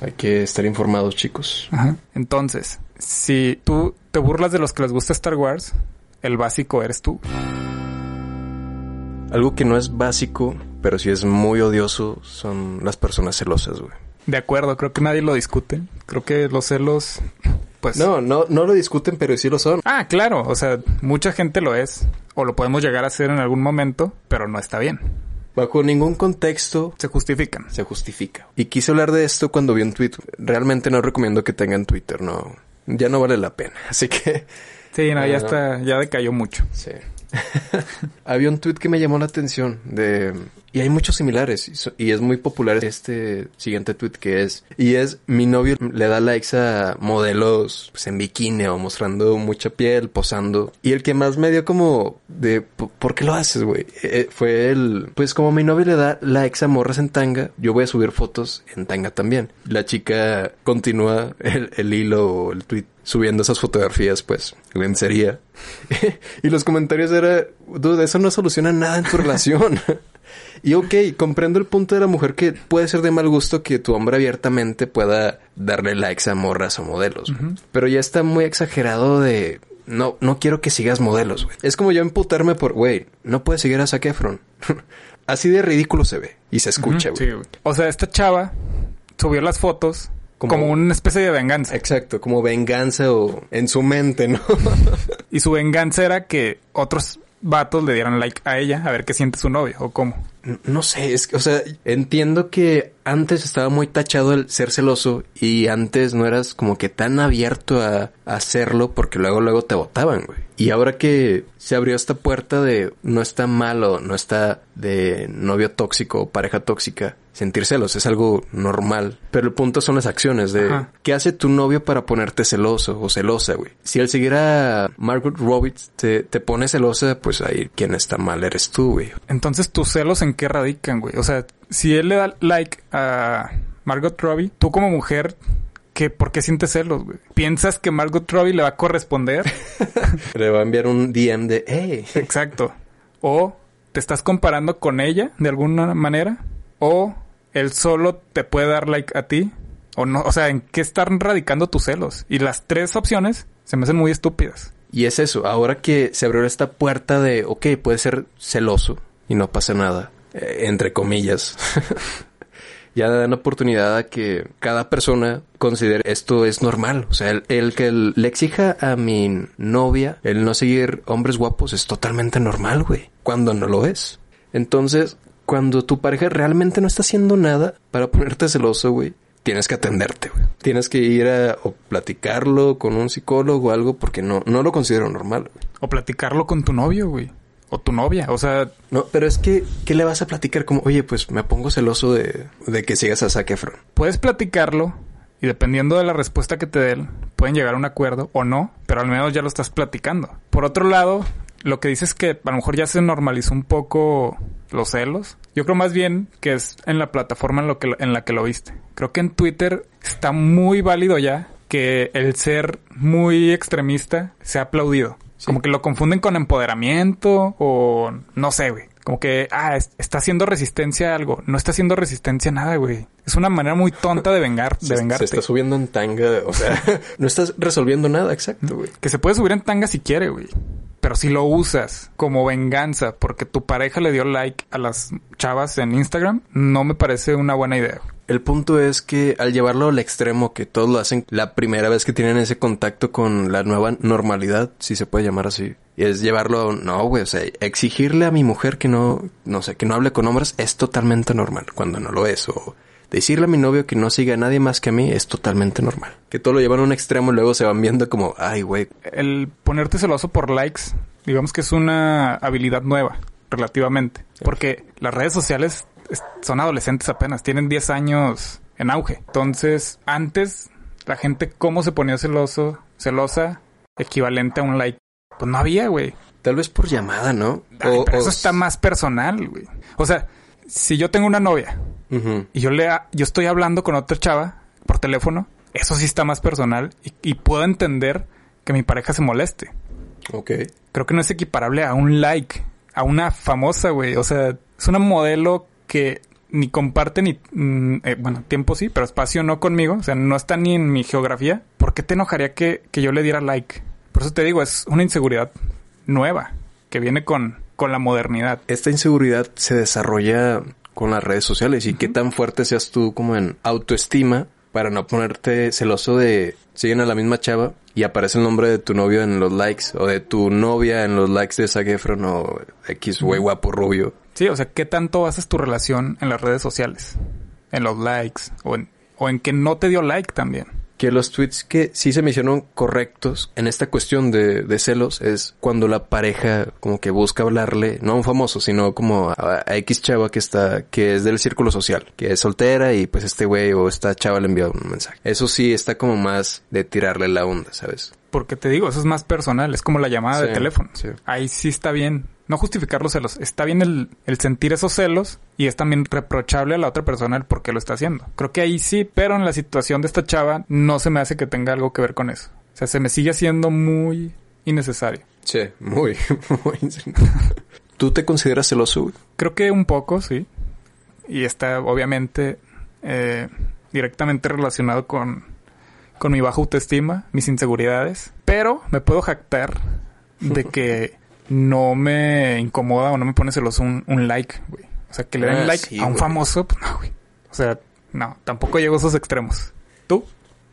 Hay que estar informados, chicos. Ajá. Entonces, si tú te burlas de los que les gusta Star Wars, el básico eres tú. Algo que no es básico, pero sí es muy odioso, son las personas celosas, güey. De acuerdo, creo que nadie lo discute. Creo que los celos, pues... No, no, no lo discuten, pero sí lo son. Ah, claro, o sea, mucha gente lo es, o lo podemos llegar a hacer en algún momento, pero no está bien. Bajo ningún contexto Se justifican. se justifica. Y quise hablar de esto cuando vi un tweet. Realmente no recomiendo que tengan Twitter, no. Ya no vale la pena. Así que, Sí, no, ya Ah. está, ya decayó mucho. sí. Había un tweet que me llamó la atención de y hay muchos similares y, es muy popular este siguiente tweet que es y es mi novio le da likes a modelos pues, en bikini o mostrando mucha piel posando y el que más me dio como de "¿Por- ¿por qué lo haces güey? Eh, fue el pues como mi novio le da likes a morras en tanga yo voy a subir fotos en tanga también la chica continúa el, el hilo o el tweet subiendo esas fotografías, pues, en sería. y los comentarios era, dude, eso no soluciona nada en tu relación. Y ok, comprendo el punto de la mujer que puede ser de mal gusto que tu hombre abiertamente pueda darle likes a morras o modelos. Pero ya está muy exagerado de... No, no quiero que sigas modelos, güey. Es como yo emputarme por, güey, no puedes seguir a Zac Efron. Así de ridículo se ve y se escucha, güey. sí, güey. O sea, esta chava subió las fotos como, Como- una especie de venganza. Exacto, como venganza o en su mente, ¿no? Y su venganza era que otros vatos le dieran like a ella a ver qué siente su novio o cómo. No sé, es que, o sea, entiendo que antes estaba muy tachado el ser celoso y antes no eras como que tan abierto a, a hacerlo porque luego luego te votaban, güey. Y ahora que se abrió esta puerta de no está malo, no está de novio tóxico o pareja tóxica, sentir celos es algo normal. Pero el punto son las acciones de Ajá. qué hace tu novio para ponerte celoso o celosa, güey. Si al seguir a Margaret Roberts te, te pone celosa, pues ahí quien está mal eres tú, güey. Entonces, tus celos en qué radican, güey. O sea, si él le da like a Margot Robbie, tú como mujer, ¿qué, ¿por qué sientes celos, güey? ¿Piensas que Margot Robbie le va a corresponder? Le va a enviar un DM de, hey, Exacto. O te estás comparando con ella de alguna manera. O él solo te puede dar like a ti. O no, o sea, ¿en qué están radicando tus celos? Y las tres opciones se me hacen muy estúpidas. Y es eso, ahora que se abrió esta puerta de, ok, puede ser celoso y no pasa nada, eh, entre comillas. ya dan oportunidad a que cada persona considere esto es normal. O sea, el, el que le exija a mi novia el no seguir hombres guapos es totalmente normal, güey. Cuando no lo es. Entonces, cuando tu pareja realmente no está haciendo nada para ponerte celoso, güey, tienes que atenderte, güey. Tienes que ir a o platicarlo con un psicólogo o algo porque no, no lo considero normal, güey. O platicarlo con tu novio, güey. O tu novia. O sea, No, pero es que, ¿qué le vas a platicar? Como, oye, pues me pongo celoso de, de que sigas a Zac Efron. puedes platicarlo. Y dependiendo de la respuesta que te den, pueden llegar a un acuerdo o no. Pero al menos ya lo estás platicando. Por otro lado, lo que dices es que a lo mejor ya se normalizó un poco los celos. Yo creo más bien que es en la plataforma en, lo que, en la que lo viste. Creo que en Twitter está muy válido ya que el ser muy extremista se ha aplaudido. Como que lo confunden con empoderamiento o no sé, güey. Como que, ah, es- está haciendo resistencia a algo. No está haciendo resistencia a nada, güey. Es una manera muy tonta de vengar, de Se, se vengarte. está subiendo en tanga, o sea, no estás resolviendo nada, exacto, güey. Que se puede subir en tanga si quiere, güey. Pero si lo usas como venganza porque tu pareja le dio like a las chavas en Instagram, no me parece una buena idea. El punto es que al llevarlo al extremo, que todos lo hacen la primera vez que tienen ese contacto con la nueva normalidad, si se puede llamar así, es llevarlo, no, güey, o sea, exigirle a mi mujer que no, no sé, que no hable con hombres es totalmente normal, cuando no lo es, o decirle a mi novio que no siga a nadie más que a mí es totalmente normal. Que todo lo llevan a un extremo y luego se van viendo como, ay, güey, El ponerte celoso por likes, digamos que es una habilidad nueva, relativamente. Porque las redes sociales es- son adolescentes apenas, tienen 10 años en auge. Entonces, antes, la gente, ¿cómo se ponía celoso, celosa, equivalente a un like? Pues no había, güey. tal vez por llamada, ¿no? Ay, O- pero o- eso está más personal, güey. O sea, si yo tengo una novia y yo le yo estoy hablando con otra chava por teléfono, eso sí está más personal y, y puedo entender que mi pareja se moleste. Ok. Creo que no es equiparable a un like, a una famosa, güey. O sea, es una modelo que ni comparte ni, mm, eh, bueno, tiempo sí, pero espacio no conmigo. O sea, no está ni en mi geografía. ¿Por qué te enojaría que, que yo le diera like? Por eso te digo, es una inseguridad nueva que viene con, con la modernidad. esta inseguridad se desarrolla con las redes sociales y qué tan fuerte seas tú como en autoestima para no ponerte celoso de siguen a la misma chava y aparece el nombre de tu novio en los likes o de tu novia en los likes de Zac Efron o X güey guapo rubio. Sí, o sea, ¿qué tanto basas tu relación en las redes sociales? En los likes o en, o en que no te dio like también. Que los tweets que sí se me hicieron correctos en esta cuestión de, de celos es cuando la pareja como que busca hablarle, no a un famoso, sino como a, a X chava que está, que es del círculo social, que es soltera y pues este güey o esta chava le envió un mensaje. Eso sí está como más de tirarle la onda, ¿sabes? Porque te digo, eso es más personal, es como la llamada de teléfono. sí. Ahí sí está bien. No justificar los celos. Está bien el, el sentir esos celos y es también reprochable a la otra persona el por qué lo está haciendo. Creo que ahí sí, pero en la situación de esta chava no se me hace que tenga algo que ver con eso. O sea, se me sigue haciendo muy innecesario. Sí, muy, muy. ¿Tú te consideras celoso? Creo que un poco, sí. Y está obviamente eh, directamente relacionado con, con mi baja autoestima, mis inseguridades. Pero me puedo jactar de que no me incomoda o no me pone celoso un, un like, güey. O sea, que le den Ah, like sí, a un güey. famoso, pues no, güey. O sea, no, tampoco llego a esos extremos. ¿Tú?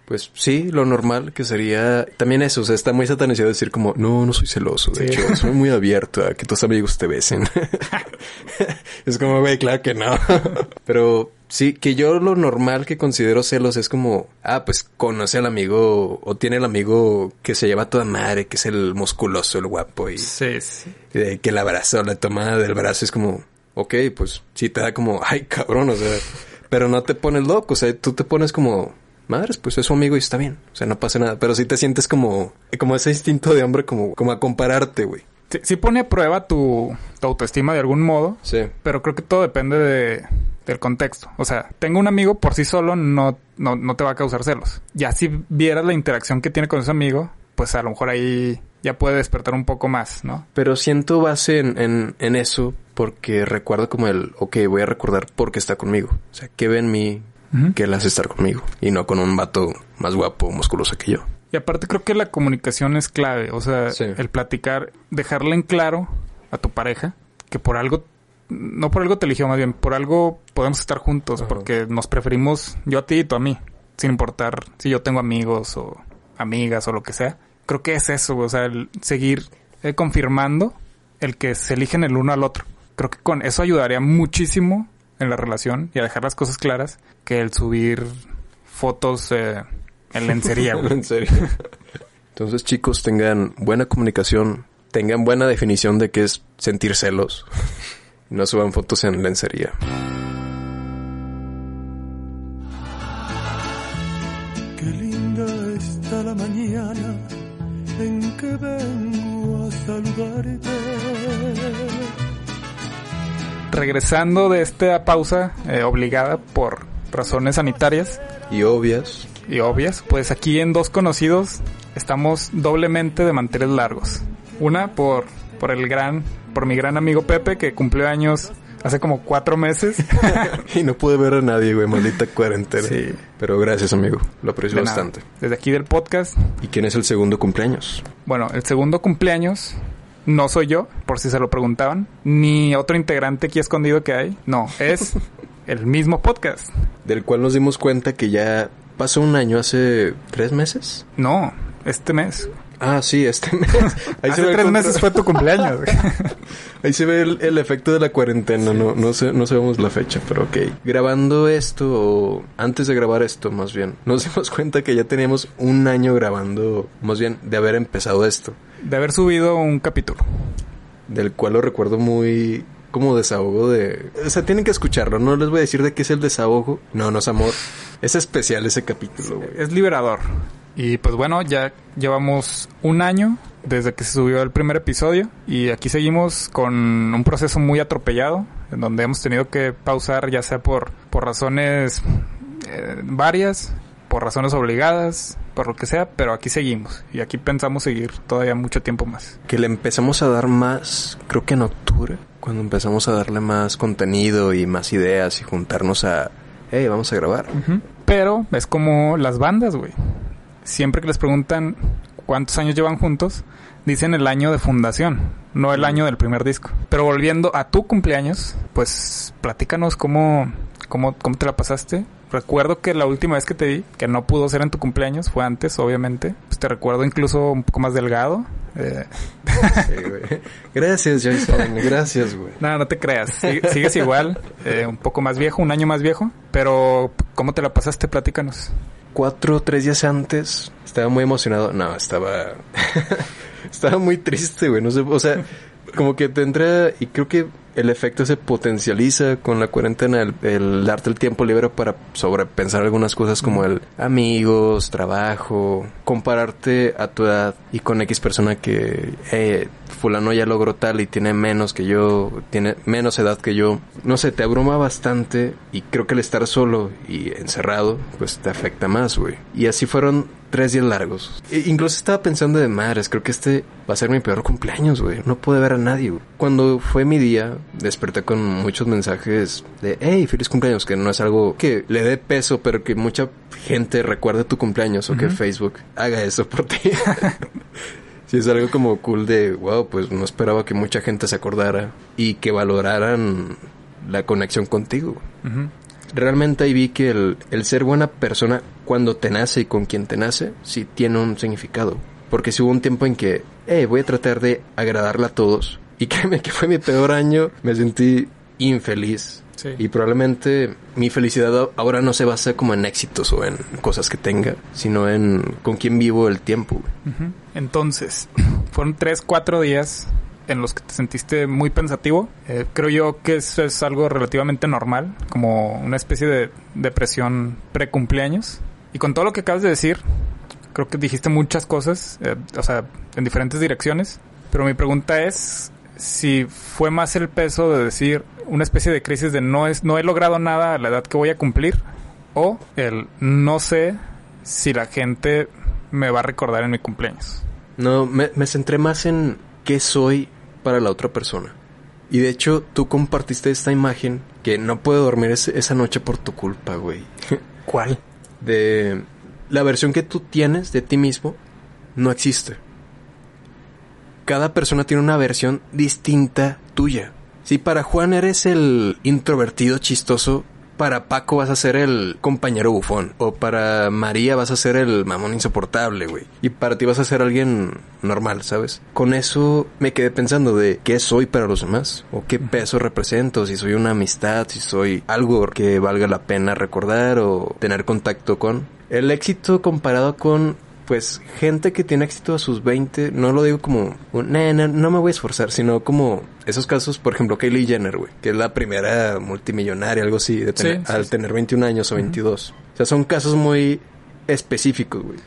Pues sí, lo normal que sería también eso, o sea, está muy satanizado decir como, no, no soy celoso, de Sí. hecho, soy muy abierto a que tus amigos te besen. es como, güey, claro que no. Pero sí, que yo lo normal que considero celos es como, ah, pues conoce al amigo o tiene el amigo que se lleva a toda madre, que es el musculoso, el guapo y, Sí, sí. que el abrazo, la tomada del brazo es como, ok, pues sí te da como, ay, cabrón, o sea, pero no te pones loco, o sea, tú te pones como, madres, pues es su amigo y está bien, o sea, no pasa nada, pero sí te sientes como, como ese instinto de hombre, como, como a compararte, güey. Sí, sí pone a prueba tu, tu autoestima de algún modo, Sí. pero creo que todo depende de, del contexto. O sea, tengo un amigo por sí solo no, no, no te va a causar celos. Ya si vieras la interacción que tiene con ese amigo, pues a lo mejor ahí ya puede despertar un poco más, ¿no? Pero siento base en, en, en eso porque recuerdo como el, ok, voy a recordar por qué está conmigo. O sea, qué ve en mí que él hace estar conmigo y no con un vato más guapo, musculoso que yo. Y aparte creo que la comunicación es clave. O sea, Sí. el platicar, dejarle en claro a tu pareja que por algo, no por algo te eligió más bien, por algo podemos estar juntos Ajá. porque nos preferimos yo a ti y tú a mí. Sin importar si yo tengo amigos o amigas o lo que sea. Creo que es eso, o sea, el seguir eh, confirmando el que se eligen el uno al otro. Creo que con eso ayudaría muchísimo en la relación y a dejar las cosas claras que el subir fotos eh, en lencería, güey. en serio. Entonces, chicos, tengan buena comunicación, tengan buena definición de qué es sentir celos. No suban fotos en lencería. Qué linda está la mañana en que vengo a saludarte. regresando de esta pausa eh, obligada por razones sanitarias Y obvias. Y obvias, pues aquí en Dos Conocidos estamos doblemente de manteles largos. Una por, por el gran, por mi gran amigo Pepe que cumplió años hace como cuatro meses. y no pude ver a nadie, güey, maldita cuarentena. Sí. Pero gracias, amigo. Lo aprecio De nada. bastante. Desde aquí del podcast. ¿Y quién es el segundo cumpleaños? Bueno, el segundo cumpleaños no soy yo, por si se lo preguntaban, ni otro integrante aquí escondido que hay. No, es el mismo podcast. Del cual nos dimos cuenta que ya pasó un año hace tres meses. No, este mes. Ah, sí, este mes. Ahí Hace ve tres meses fue tu cumpleaños. Ahí se ve el, el efecto de la cuarentena, no, no, sé, no sabemos la fecha, pero ok. Grabando esto, o antes de grabar esto, más bien, nos dimos cuenta que ya teníamos un año grabando, más bien, de haber empezado esto, De haber subido un capítulo. del cual lo recuerdo muy como desahogo de... O sea, tienen que escucharlo, no les voy a decir de qué es el desahogo. No, no es amor. Es especial ese capítulo, güey. Es liberador. Y pues bueno, ya llevamos un año desde que se subió el primer episodio y aquí seguimos con un proceso muy atropellado en donde hemos tenido que pausar ya sea por, por razones eh, varias, por razones obligadas, por lo que sea, pero aquí seguimos y aquí pensamos seguir todavía mucho tiempo más. Que le empezamos a dar más, creo que en octubre, cuando empezamos a darle más contenido y más ideas y juntarnos a... Hey, vamos a grabar. Pero es como las bandas, güey. Siempre que les preguntan cuántos años llevan juntos, dicen el año de fundación, no el año del primer disco. Pero volviendo a tu cumpleaños, pues platícanos cómo, cómo, cómo te la pasaste. Recuerdo que la última vez que te vi, que no pudo ser en tu cumpleaños, fue antes, obviamente. Pues te recuerdo incluso un poco más delgado. Eh, Sí, güey. Gracias, Jason. Gracias, güey. no, no te creas. Sig- sigues igual, eh, un poco más viejo, un año más viejo. Pero, ¿cómo te la pasaste? Platícanos. Cuatro o tres días antes estaba muy emocionado. No, estaba. estaba muy triste, güey. No sé, o sea, como que te entra. Y creo que el efecto se potencializa con la cuarentena. El, el darte el tiempo libre para sobrepensar algunas cosas como el amigos, trabajo, compararte a tu edad y con X persona que. Eh, fulano ya logró tal y tiene menos que yo, tiene menos edad que yo. No sé, te abruma bastante y creo que el estar solo y encerrado, pues te afecta más, güey. Y así fueron tres días largos. E- incluso estaba pensando de madres, creo que este va a ser mi peor cumpleaños, güey. No pude ver a nadie, güey. Cuando fue mi día, desperté con muchos mensajes de, hey, feliz cumpleaños, que no es algo que le dé peso, pero que mucha gente recuerde tu cumpleaños o que Facebook haga eso por ti. Sí, es algo como cool de, wow, pues no esperaba que mucha gente se acordara y que valoraran la conexión contigo. Realmente ahí vi que el, el ser buena persona cuando te nace y con quien te nace, sí tiene un significado. Porque si hubo un tiempo en que, eh, voy a tratar de agradarle a todos. Y créeme que fue mi peor año, me sentí infeliz. Sí. Y probablemente mi felicidad ahora no se basa como en éxitos o en cosas que tenga, sino en con quién vivo el tiempo. Entonces, fueron tres, cuatro días en los que te sentiste muy pensativo. Eh, creo yo que eso es algo relativamente normal, como una especie de depresión pre-cumpleaños. Y con todo lo que acabas de decir, creo que dijiste muchas cosas, eh, o sea, en diferentes direcciones. Pero mi pregunta es si fue más el peso de decir una especie de crisis de no es no he logrado nada a la edad que voy a cumplir o el no sé si la gente me va a recordar en mi cumpleaños. No, me, me centré más en qué soy para la otra persona. Y de hecho, tú compartiste esta imagen que no puedo dormir ese- esa noche por tu culpa, güey. ¿Cuál? De la versión que tú tienes de ti mismo no existe. Cada persona tiene una versión distinta tuya. Si para Juan eres el introvertido chistoso, para Paco vas a ser el compañero bufón. O para María vas a ser el mamón insoportable, güey. Y para ti vas a ser alguien normal, ¿sabes? Con eso me quedé pensando de qué soy para los demás. O qué peso represento. Si soy una amistad, si soy algo que valga la pena recordar o tener contacto con. El éxito comparado con pues gente que tiene éxito a sus 20, no lo digo como, "Nah, no, no me voy a esforzar, sino como esos casos, por ejemplo, Kylie Jenner, güey, que es la primera multimillonaria, algo así, de tener- Sí, sí, al sí. tener 21 años o 22. O sea, son casos muy específicos, güey.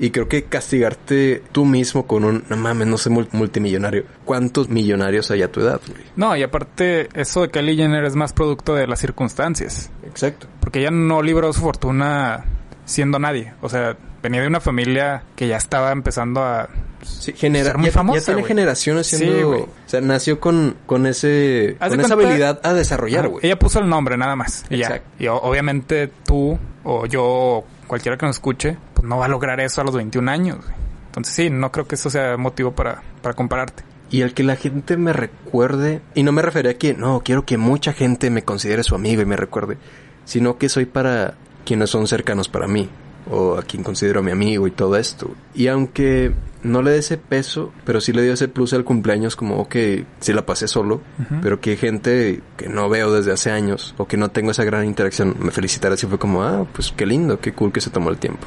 Y creo que castigarte tú mismo con un, no mames, no sé, mul- multimillonario. ¿Cuántos millonarios hay a tu edad, güey? No, y aparte, eso de Kylie Jenner es más producto de las circunstancias. Exacto. Porque ella no libró su fortuna siendo nadie. O sea, venía de una familia que ya estaba empezando a... Sí, genera, Ser muy ya, famosa, ya tiene generaciones Sí, siendo... güey. o sea, nació con, con ese... Con esa habilidad a desarrollar, güey. Ella puso el nombre nada más. Y ya. Y obviamente tú o yo o cualquiera que nos escuche, pues no va a lograr eso a los 21 años. güey. Entonces sí, no creo que eso sea motivo para, para compararte. Y el que la gente me recuerde, y no me refería a que, no, quiero que mucha gente me considere su amigo y me recuerde, sino que soy para quienes son cercanos para mí, o a quien considero mi amigo y todo esto. Y aunque no le dé ese peso, pero sí le dio ese plus al cumpleaños, como que sí la pasé solo, pero que gente que no veo desde hace años, o que no tengo esa gran interacción, me felicitara así fue como, ah, pues qué lindo, qué cool que se tomó el tiempo.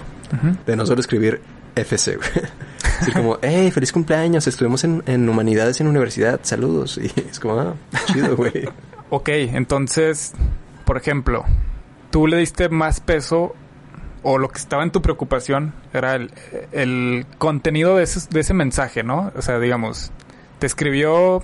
De no solo escribir FC, güey. Así como, hey, feliz cumpleaños, estuvimos en, en humanidades en universidad, saludos. Y es como, ah, chido, güey. Ok, entonces, por ejemplo, tú le diste más peso o lo que estaba en tu preocupación era el, el contenido de ese, de ese mensaje, ¿no? O sea, digamos, te escribió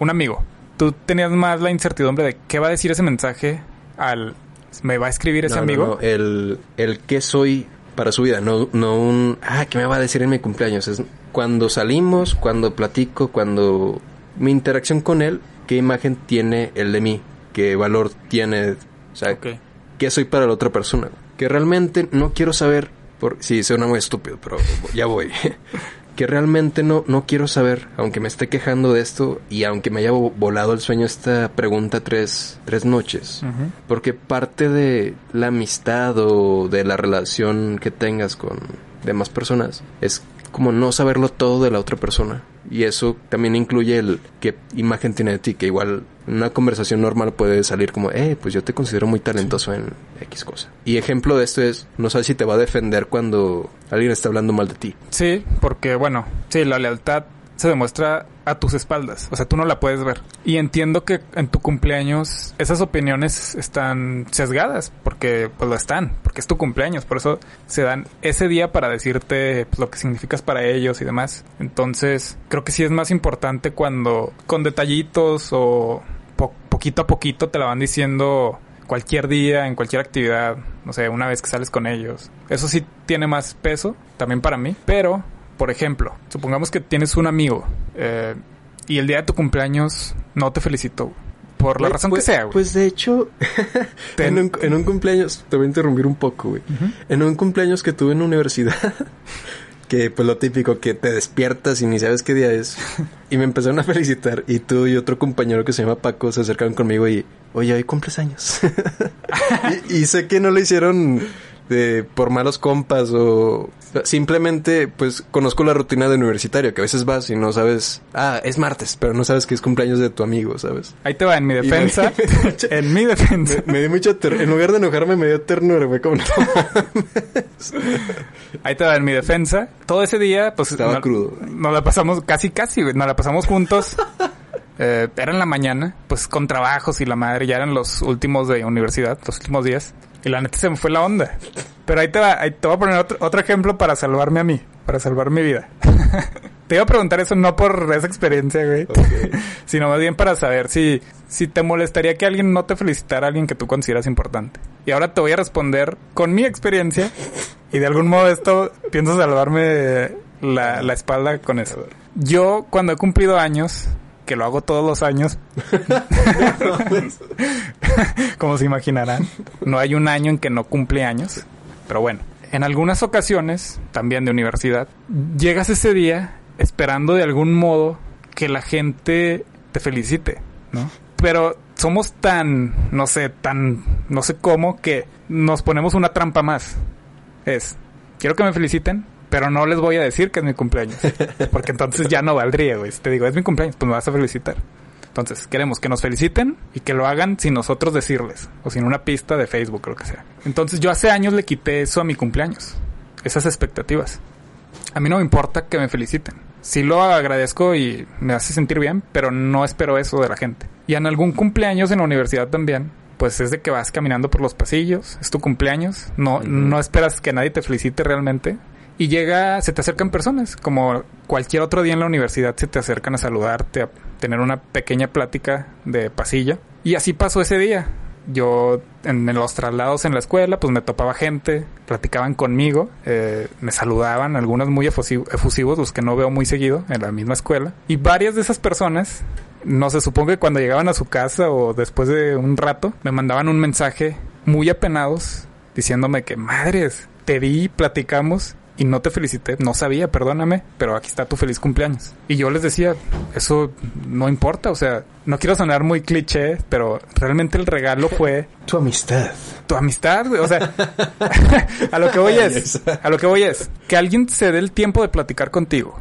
un amigo. Tú tenías más la incertidumbre de qué va a decir ese mensaje al... ¿Me va a escribir ese No, no, amigo? no, el, el qué soy para su vida, no, no un, ah, ¿qué me va a decir en mi cumpleaños? Es cuando salimos, cuando platico, cuando mi interacción con él, qué imagen tiene él de mí, qué valor tiene, o sea, qué soy para la otra persona. Que realmente no quiero saber, por, sí, suena muy estúpido, pero ya voy. que realmente no, no quiero saber, aunque me esté quejando de esto y aunque me haya vo- volado el sueño esta pregunta tres, tres noches. Porque parte de la amistad o de la relación que tengas con demás personas es como no saberlo todo de la otra persona. Y eso también incluye el qué imagen tiene de ti, que igual una conversación normal puede salir como, eh, pues yo te considero muy talentoso en X cosa. Y ejemplo de esto es, no sabes si te va a defender cuando alguien está hablando mal de ti. Sí, porque bueno, sí, la lealtad se demuestra a tus espaldas, o sea, tú no la puedes ver. Y entiendo que en tu cumpleaños esas opiniones están sesgadas, porque pues lo están, porque es tu cumpleaños, por eso se dan ese día para decirte pues, lo que significas para ellos y demás. Entonces, creo que sí es más importante cuando con detallitos o po- poquito a poquito te la van diciendo cualquier día, en cualquier actividad, no sé, una vez que sales con ellos. Eso sí tiene más peso, también para mí. Pero, por ejemplo, supongamos que tienes un amigo eh, y el día de tu cumpleaños no te felicitó. Por la razón pues- que sea, güey. Pues de hecho, en, un, en un cumpleaños, te voy a interrumpir un poco, güey. En un cumpleaños que tuve en la universidad, que pues lo típico, que te despiertas y ni sabes qué día es, y me empezaron a felicitar, y tú y otro compañero que se llama Paco se acercaron conmigo y, oye, hoy cumples años. y, y sé que no lo hicieron de, por malos compas o simplemente pues conozco la rutina de universitario que a veces vas y no sabes ah es martes pero no sabes que es cumpleaños de tu amigo sabes Ahí te va, en mi me- defensa. en mi defensa. me, me dio mucha en lugar de enojarme me dio ternura, güey, como no. Ahí te va, en mi defensa. Todo ese día, pues... Estaba no- crudo. Nos la pasamos casi, casi, güey. Nos la pasamos juntos. Eh, era en la mañana, pues con trabajos y la madre. Ya eran los últimos de universidad, los últimos días. Y la neta se me fue la onda. Pero ahí te va, ahí te voy a poner otro, otro ejemplo para salvarme a mí. Para salvar mi vida. te iba a preguntar eso no por esa experiencia, güey. sino más bien para saber si, si te molestaría que alguien no te felicitara a alguien que tú consideras importante. Y ahora te voy a responder con mi experiencia y de algún modo esto pienso salvarme la, la espalda con eso. Yo cuando he cumplido años, que lo hago todos los años, como se imaginarán, no hay un año en que no cumple años, pero bueno, en algunas ocasiones, también de universidad, llegas ese día esperando de algún modo que la gente te felicite, ¿no? Pero somos tan, no sé, tan, no sé cómo, que nos ponemos una trampa más. Es, quiero que me feliciten, pero no les voy a decir que es mi cumpleaños. Porque entonces ya no valdría, güey. Si te digo, es mi cumpleaños, pues me vas a felicitar. Entonces, queremos que nos feliciten y que lo hagan sin nosotros decirles. O sin una pista de Facebook o lo que sea. Entonces, yo hace años le quité eso a mi cumpleaños. Esas expectativas. A mí no me importa que me feliciten. Sí lo agradezco y me hace sentir bien, pero no espero eso de la gente. Y en algún cumpleaños en la universidad también, pues es de que vas caminando por los pasillos, es tu cumpleaños, no, no esperas que nadie te felicite realmente. Y llega, se te acercan personas, como cualquier otro día en la universidad se te acercan a saludarte, a tener una pequeña plática de pasillo. Y así pasó ese día. Yo en, los traslados en la escuela, pues me topaba gente, platicaban conmigo, eh, me saludaban, algunos muy efusi- efusivos, los que no veo muy seguido en la misma escuela. Y varias de esas personas, no se supongo que cuando llegaban a su casa o después de un rato, me mandaban un mensaje muy apenados diciéndome que madres, te vi, platicamos y no te felicité, no sabía, perdóname, pero aquí está tu feliz cumpleaños. Y yo les decía, eso no importa, o sea, no quiero sonar muy cliché, pero realmente el regalo fue Tu amistad. tu amistad. O sea, a lo que voy es, a lo que voy es, que alguien se dé el tiempo de platicar contigo,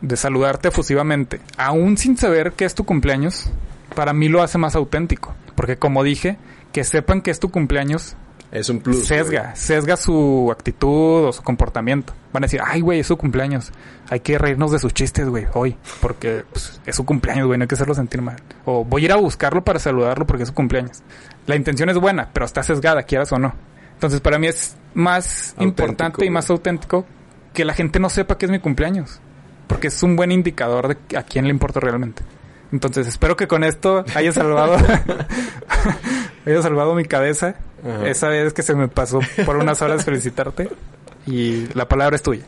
de saludarte efusivamente, aún sin saber que es tu cumpleaños, para mí lo hace más auténtico. Porque como dije, que sepan que es tu cumpleaños Es un plus. sesga, sesga su actitud o su comportamiento. Van a decir, ay, güey, es su cumpleaños. Hay que reírnos de sus chistes, güey, hoy. Porque pues, es su cumpleaños, güey, no hay que hacerlo sentir mal. O voy a ir a buscarlo para saludarlo porque es su cumpleaños. La intención es buena, pero está sesgada, quieras o no. Entonces, para mí es más Auténtico, importante y güey. más auténtico que la gente no sepa que es mi cumpleaños. Porque es un buen indicador de a quién le importa realmente. Entonces, espero que con esto haya salvado, haya salvado mi cabeza. Ajá. Esa vez que se me pasó por unas horas felicitarte. Y la palabra es tuya.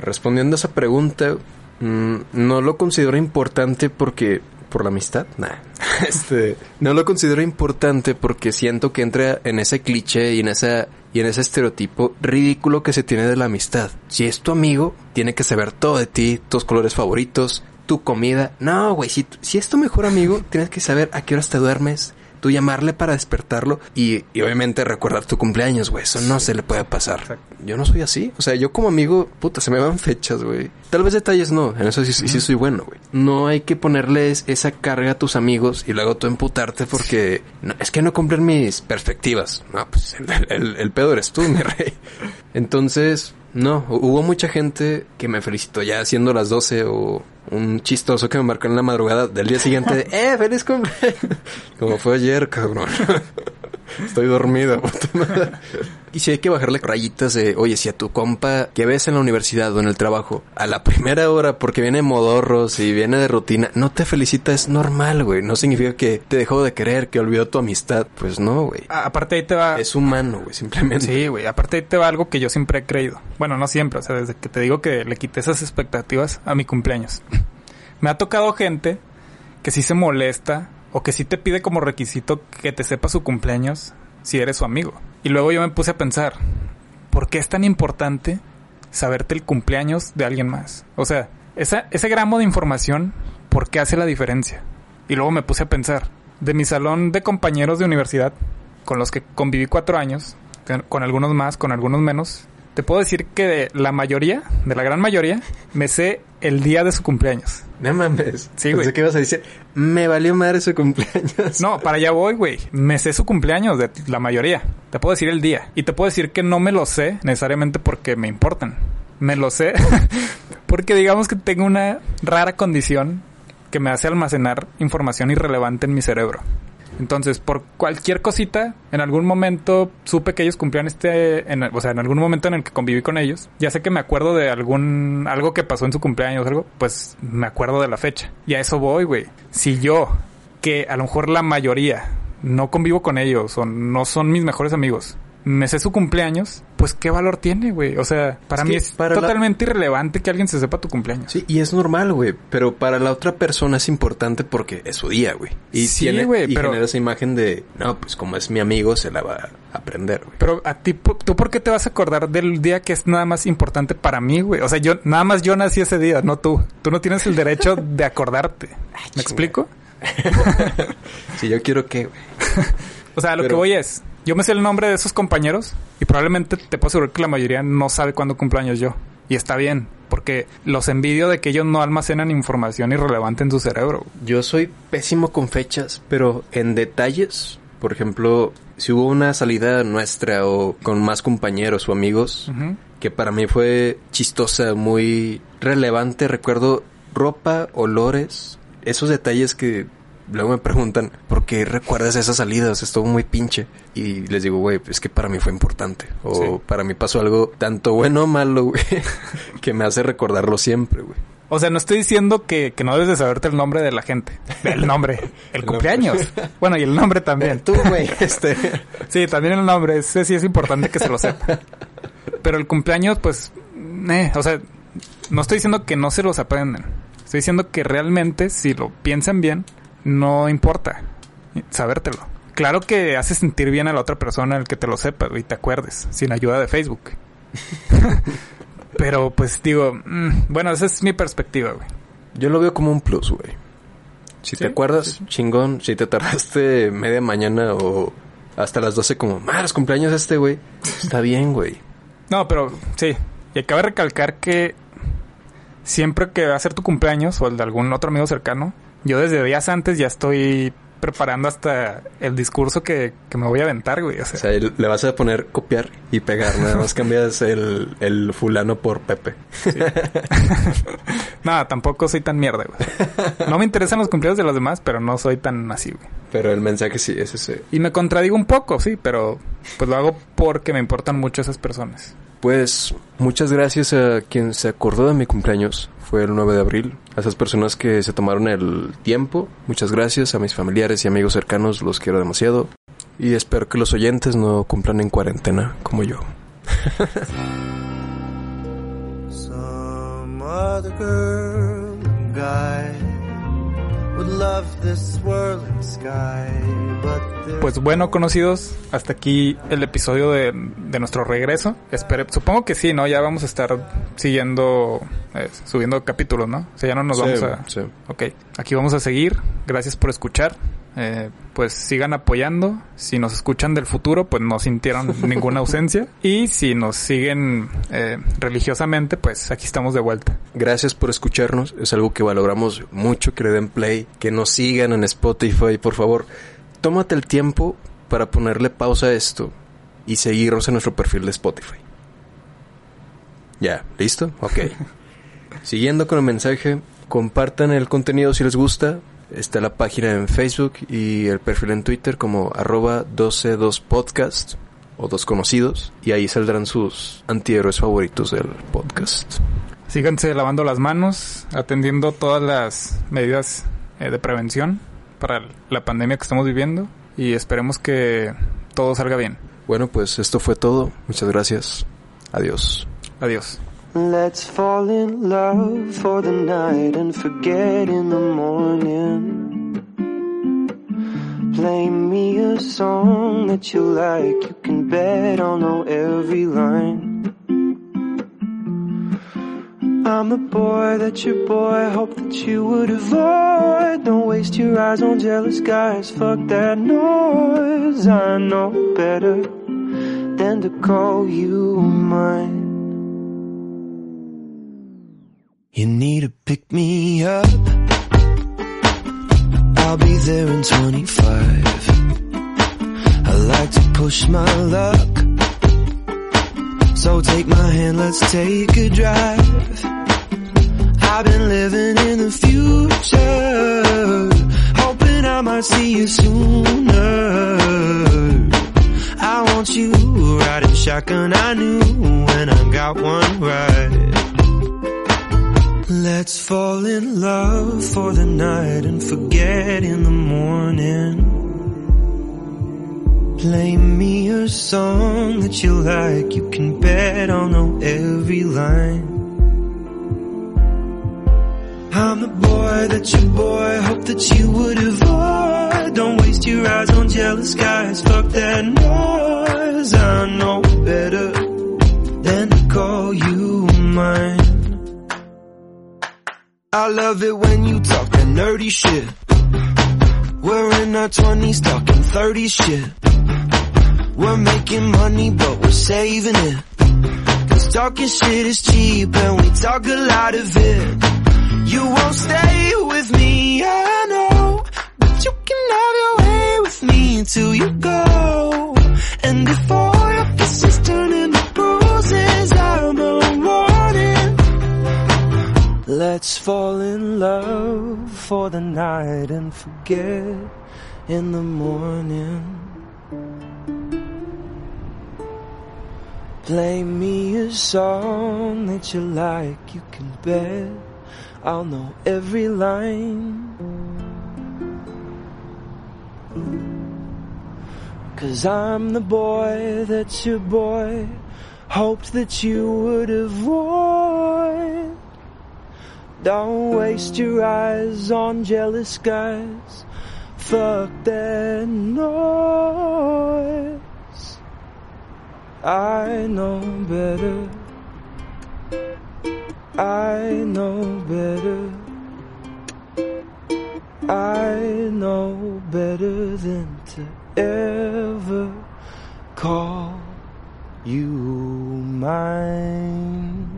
Respondiendo a esa pregunta, mm, no lo considero importante porque por la amistad, nah. Este, no lo considero importante porque siento que entra en ese cliché y en esa y en ese estereotipo ridículo que se tiene de la amistad. Si es tu amigo, tiene que saber todo de ti, tus colores favoritos, tu comida. No, güey, si, si es tu mejor amigo, tienes que saber a qué horas te duermes, tú llamarle para despertarlo y, y obviamente recordar tu cumpleaños, güey. Eso no se le puede pasar. Exacto. Yo no soy así. O sea, yo como amigo, puta, se me van fechas, güey. Tal vez detalles no. En eso sí, sí, sí soy bueno, güey. No hay que ponerles esa carga a tus amigos y luego tú emputarte porque no, es que no cumplen mis perspectivas. No, pues el, el- el pedo eres tú, mi rey. Entonces, no, hu- hubo mucha gente que me felicitó ya siendo las 12 o un chistoso que me marcó en la madrugada del día siguiente de, ¡eh, feliz cumpleaños! Como fue ayer, cabrón. Estoy dormido. puta madre. y si hay que bajarle rayitas de, oye, si a tu compa que ves en la universidad o en el trabajo, a la primera hora, porque viene modorros y viene de rutina, no te felicita, es normal, güey. No significa que te dejó de querer, que olvidó tu amistad. Pues no, güey. Aparte ahí te va... Es humano, güey, simplemente. Sí, güey. Aparte ahí te va algo que yo siempre he creído. Bueno, no siempre. O sea, desde que te digo que le quité esas expectativas a mi cumpleaños. Me ha tocado gente que sí se molesta o que sí te pide como requisito que te sepa su cumpleaños si eres su amigo. Y luego yo me puse a pensar, ¿por qué es tan importante saberte el cumpleaños de alguien más? O sea, esa, ese gramo de información, ¿por qué hace la diferencia? Y luego me puse a pensar, de mi salón de compañeros de universidad, con los que conviví cuatro años, con- algunos más, con algunos menos, te puedo decir que la mayoría, de la gran mayoría, me sé el día de su cumpleaños. No mames. Sí, Pensé güey. que ibas a decir, me valió madre su cumpleaños. No, para allá voy, güey. Me sé su cumpleaños de la mayoría. Te puedo decir el día. Y te puedo decir que no me lo sé necesariamente porque me importan. Me lo sé porque digamos que tengo una rara condición que me hace almacenar información irrelevante en mi cerebro. Entonces, por cualquier cosita, en algún momento supe que ellos cumplían este, en, o sea, en algún momento en el que conviví con ellos, ya sé que me acuerdo de algún, algo que pasó en su cumpleaños o algo, pues me acuerdo de la fecha. Y a eso voy, güey. Si yo, que a lo mejor la mayoría no convivo con ellos o no son mis mejores amigos, me sé su cumpleaños, pues qué valor tiene, güey. O sea, para Es mí es para la- totalmente irrelevante que alguien se sepa tu cumpleaños. Sí, y es normal, güey. Pero para la otra persona es importante porque es su día, güey. Y Sí, tiene güey, y pero- genera esa imagen de, no, pues como es mi amigo, se la va a aprender, güey. Pero a ti, ¿tú por qué te vas a acordar del día que es nada más importante para mí, güey? O sea, yo, nada más yo nací ese día, no tú. Tú no tienes el derecho de acordarte. ¿Me explico? Si yo quiero que, güey. O sea, lo Pero- que voy es, yo me sé el nombre de esos compañeros y probablemente te puedo asegurar que la mayoría no sabe cuándo cumplo años yo. Y está bien, porque los envidio de que ellos no almacenan información irrelevante en su cerebro. Yo soy pésimo con fechas, pero en detalles, por ejemplo, si hubo una salida nuestra o con más compañeros o amigos, que para mí fue chistosa, muy relevante, recuerdo ropa, olores, esos detalles que luego me preguntan, ¿por qué recuerdas esas salidas? Estuvo muy pinche. Y les digo, güey, es que para mí fue importante. O Sí. para mí pasó algo tanto bueno o malo, güey, que me hace recordarlo siempre, güey. O sea, no estoy diciendo que, que no debes de saberte el nombre de la gente. El nombre. El cumpleaños. Bueno, y el nombre también. Tú, güey, este... Sí, también el nombre. Ese sí es importante que se lo sepa. Pero el cumpleaños, pues... eh, o sea, no estoy diciendo que no se los aprenden. Estoy diciendo que realmente, si lo piensan bien, no importa sabértelo. Claro que hace sentir bien a la otra persona el que te lo sepa y te acuerdes, sin ayuda de Facebook. Pero pues digo, mm, bueno, esa es mi perspectiva, güey. Yo lo veo como un plus, güey. Si Sí, te acuerdas, chingón. Si te tardaste media mañana o hasta las 12 como, más cumpleaños este, güey. Está bien, güey. No, pero sí. Y acaba de recalcar que siempre que va a ser tu cumpleaños o el de algún otro amigo cercano, yo desde días antes ya estoy preparando hasta el discurso que, que me voy a aventar, güey. O O sea, sea, el- le vas a poner copiar y pegar. Nada más cambias el, el fulano por Pepe. nada, tampoco soy tan mierda, güey. No me interesan los cumpleaños de los demás, pero no soy tan así, güey. Pero el mensaje sí es ese. Y me contradigo un poco, sí, pero pues lo hago porque me importan mucho esas personas. Pues muchas gracias a quien se acordó de mi cumpleaños. Fue el 9 de abril. A esas personas que se tomaron el tiempo. Muchas gracias. A mis familiares y amigos cercanos los quiero demasiado. Y espero que los oyentes no cumplan en cuarentena como yo. Pues bueno, conocidos, hasta aquí el episodio de, de nuestro regreso. Espere, supongo que sí, ¿no? Ya vamos a estar siguiendo, eh, subiendo capítulos, ¿no? O sea, ya no nos Sí, vamos a... sí. Ok, aquí vamos a seguir. Gracias por escuchar. Eh, pues sigan apoyando. Si nos escuchan del futuro, pues no sintieron ninguna ausencia. Y si nos siguen eh, religiosamente, pues aquí estamos de vuelta. Gracias por escucharnos. Es algo que valoramos mucho que le den play, que nos sigan en Spotify. Por favor, tómate el tiempo para ponerle pausa a esto y seguirnos en nuestro perfil de Spotify. Ya, ¿listo? Ok. Siguiendo con el mensaje, compartan el contenido si les gusta. Está la página en Facebook y el perfil en Twitter como arroba 122podcast o dos conocidos. Y ahí saldrán sus antihéroes favoritos del podcast. Síganse lavando las manos, atendiendo todas las medidas eh, de prevención para la pandemia que estamos viviendo y esperemos que todo salga bien. Bueno, pues esto fue todo. Muchas gracias. Adiós. Adiós. Let's fall in love for the night and forget in the morning. Play me a song that you like, you can bet I'll know every line. I'm the boy that your boy hoped that you would avoid. Don't waste your eyes on jealous guys, fuck that noise. I know better than to call you mine. You need to pick me up. I'll be there in 25. I like to push my luck. So take my hand, let's take a drive. I've been living in the future. Hoping I might see you sooner. I want you riding shotgun. I knew when I got one right. Let's fall in love for the night and forget in the morning. Play me a song that you like, you can bet I'll know every line. I'm the boy that your boy hoped that you would avoid. Don't waste your eyes on jealous guys, fuck that noise. I know better than to call you mine. I love it when you talk that nerdy shit. We're in our twenties talking thirty shit. We're making money but we're saving it. Cause talking shit is cheap and we talk a lot of it. You won't stay with me, I know. But you can have your way with me until you go. Let's fall in love for the night and forget in the morning. Play me a song that you like, you can bet I'll know every line. Cause I'm the boy that your boy hoped that you would avoid. Don't waste your eyes on jealous guys. Fuck that noise. I know better. I know better. I know better than to ever call you mine.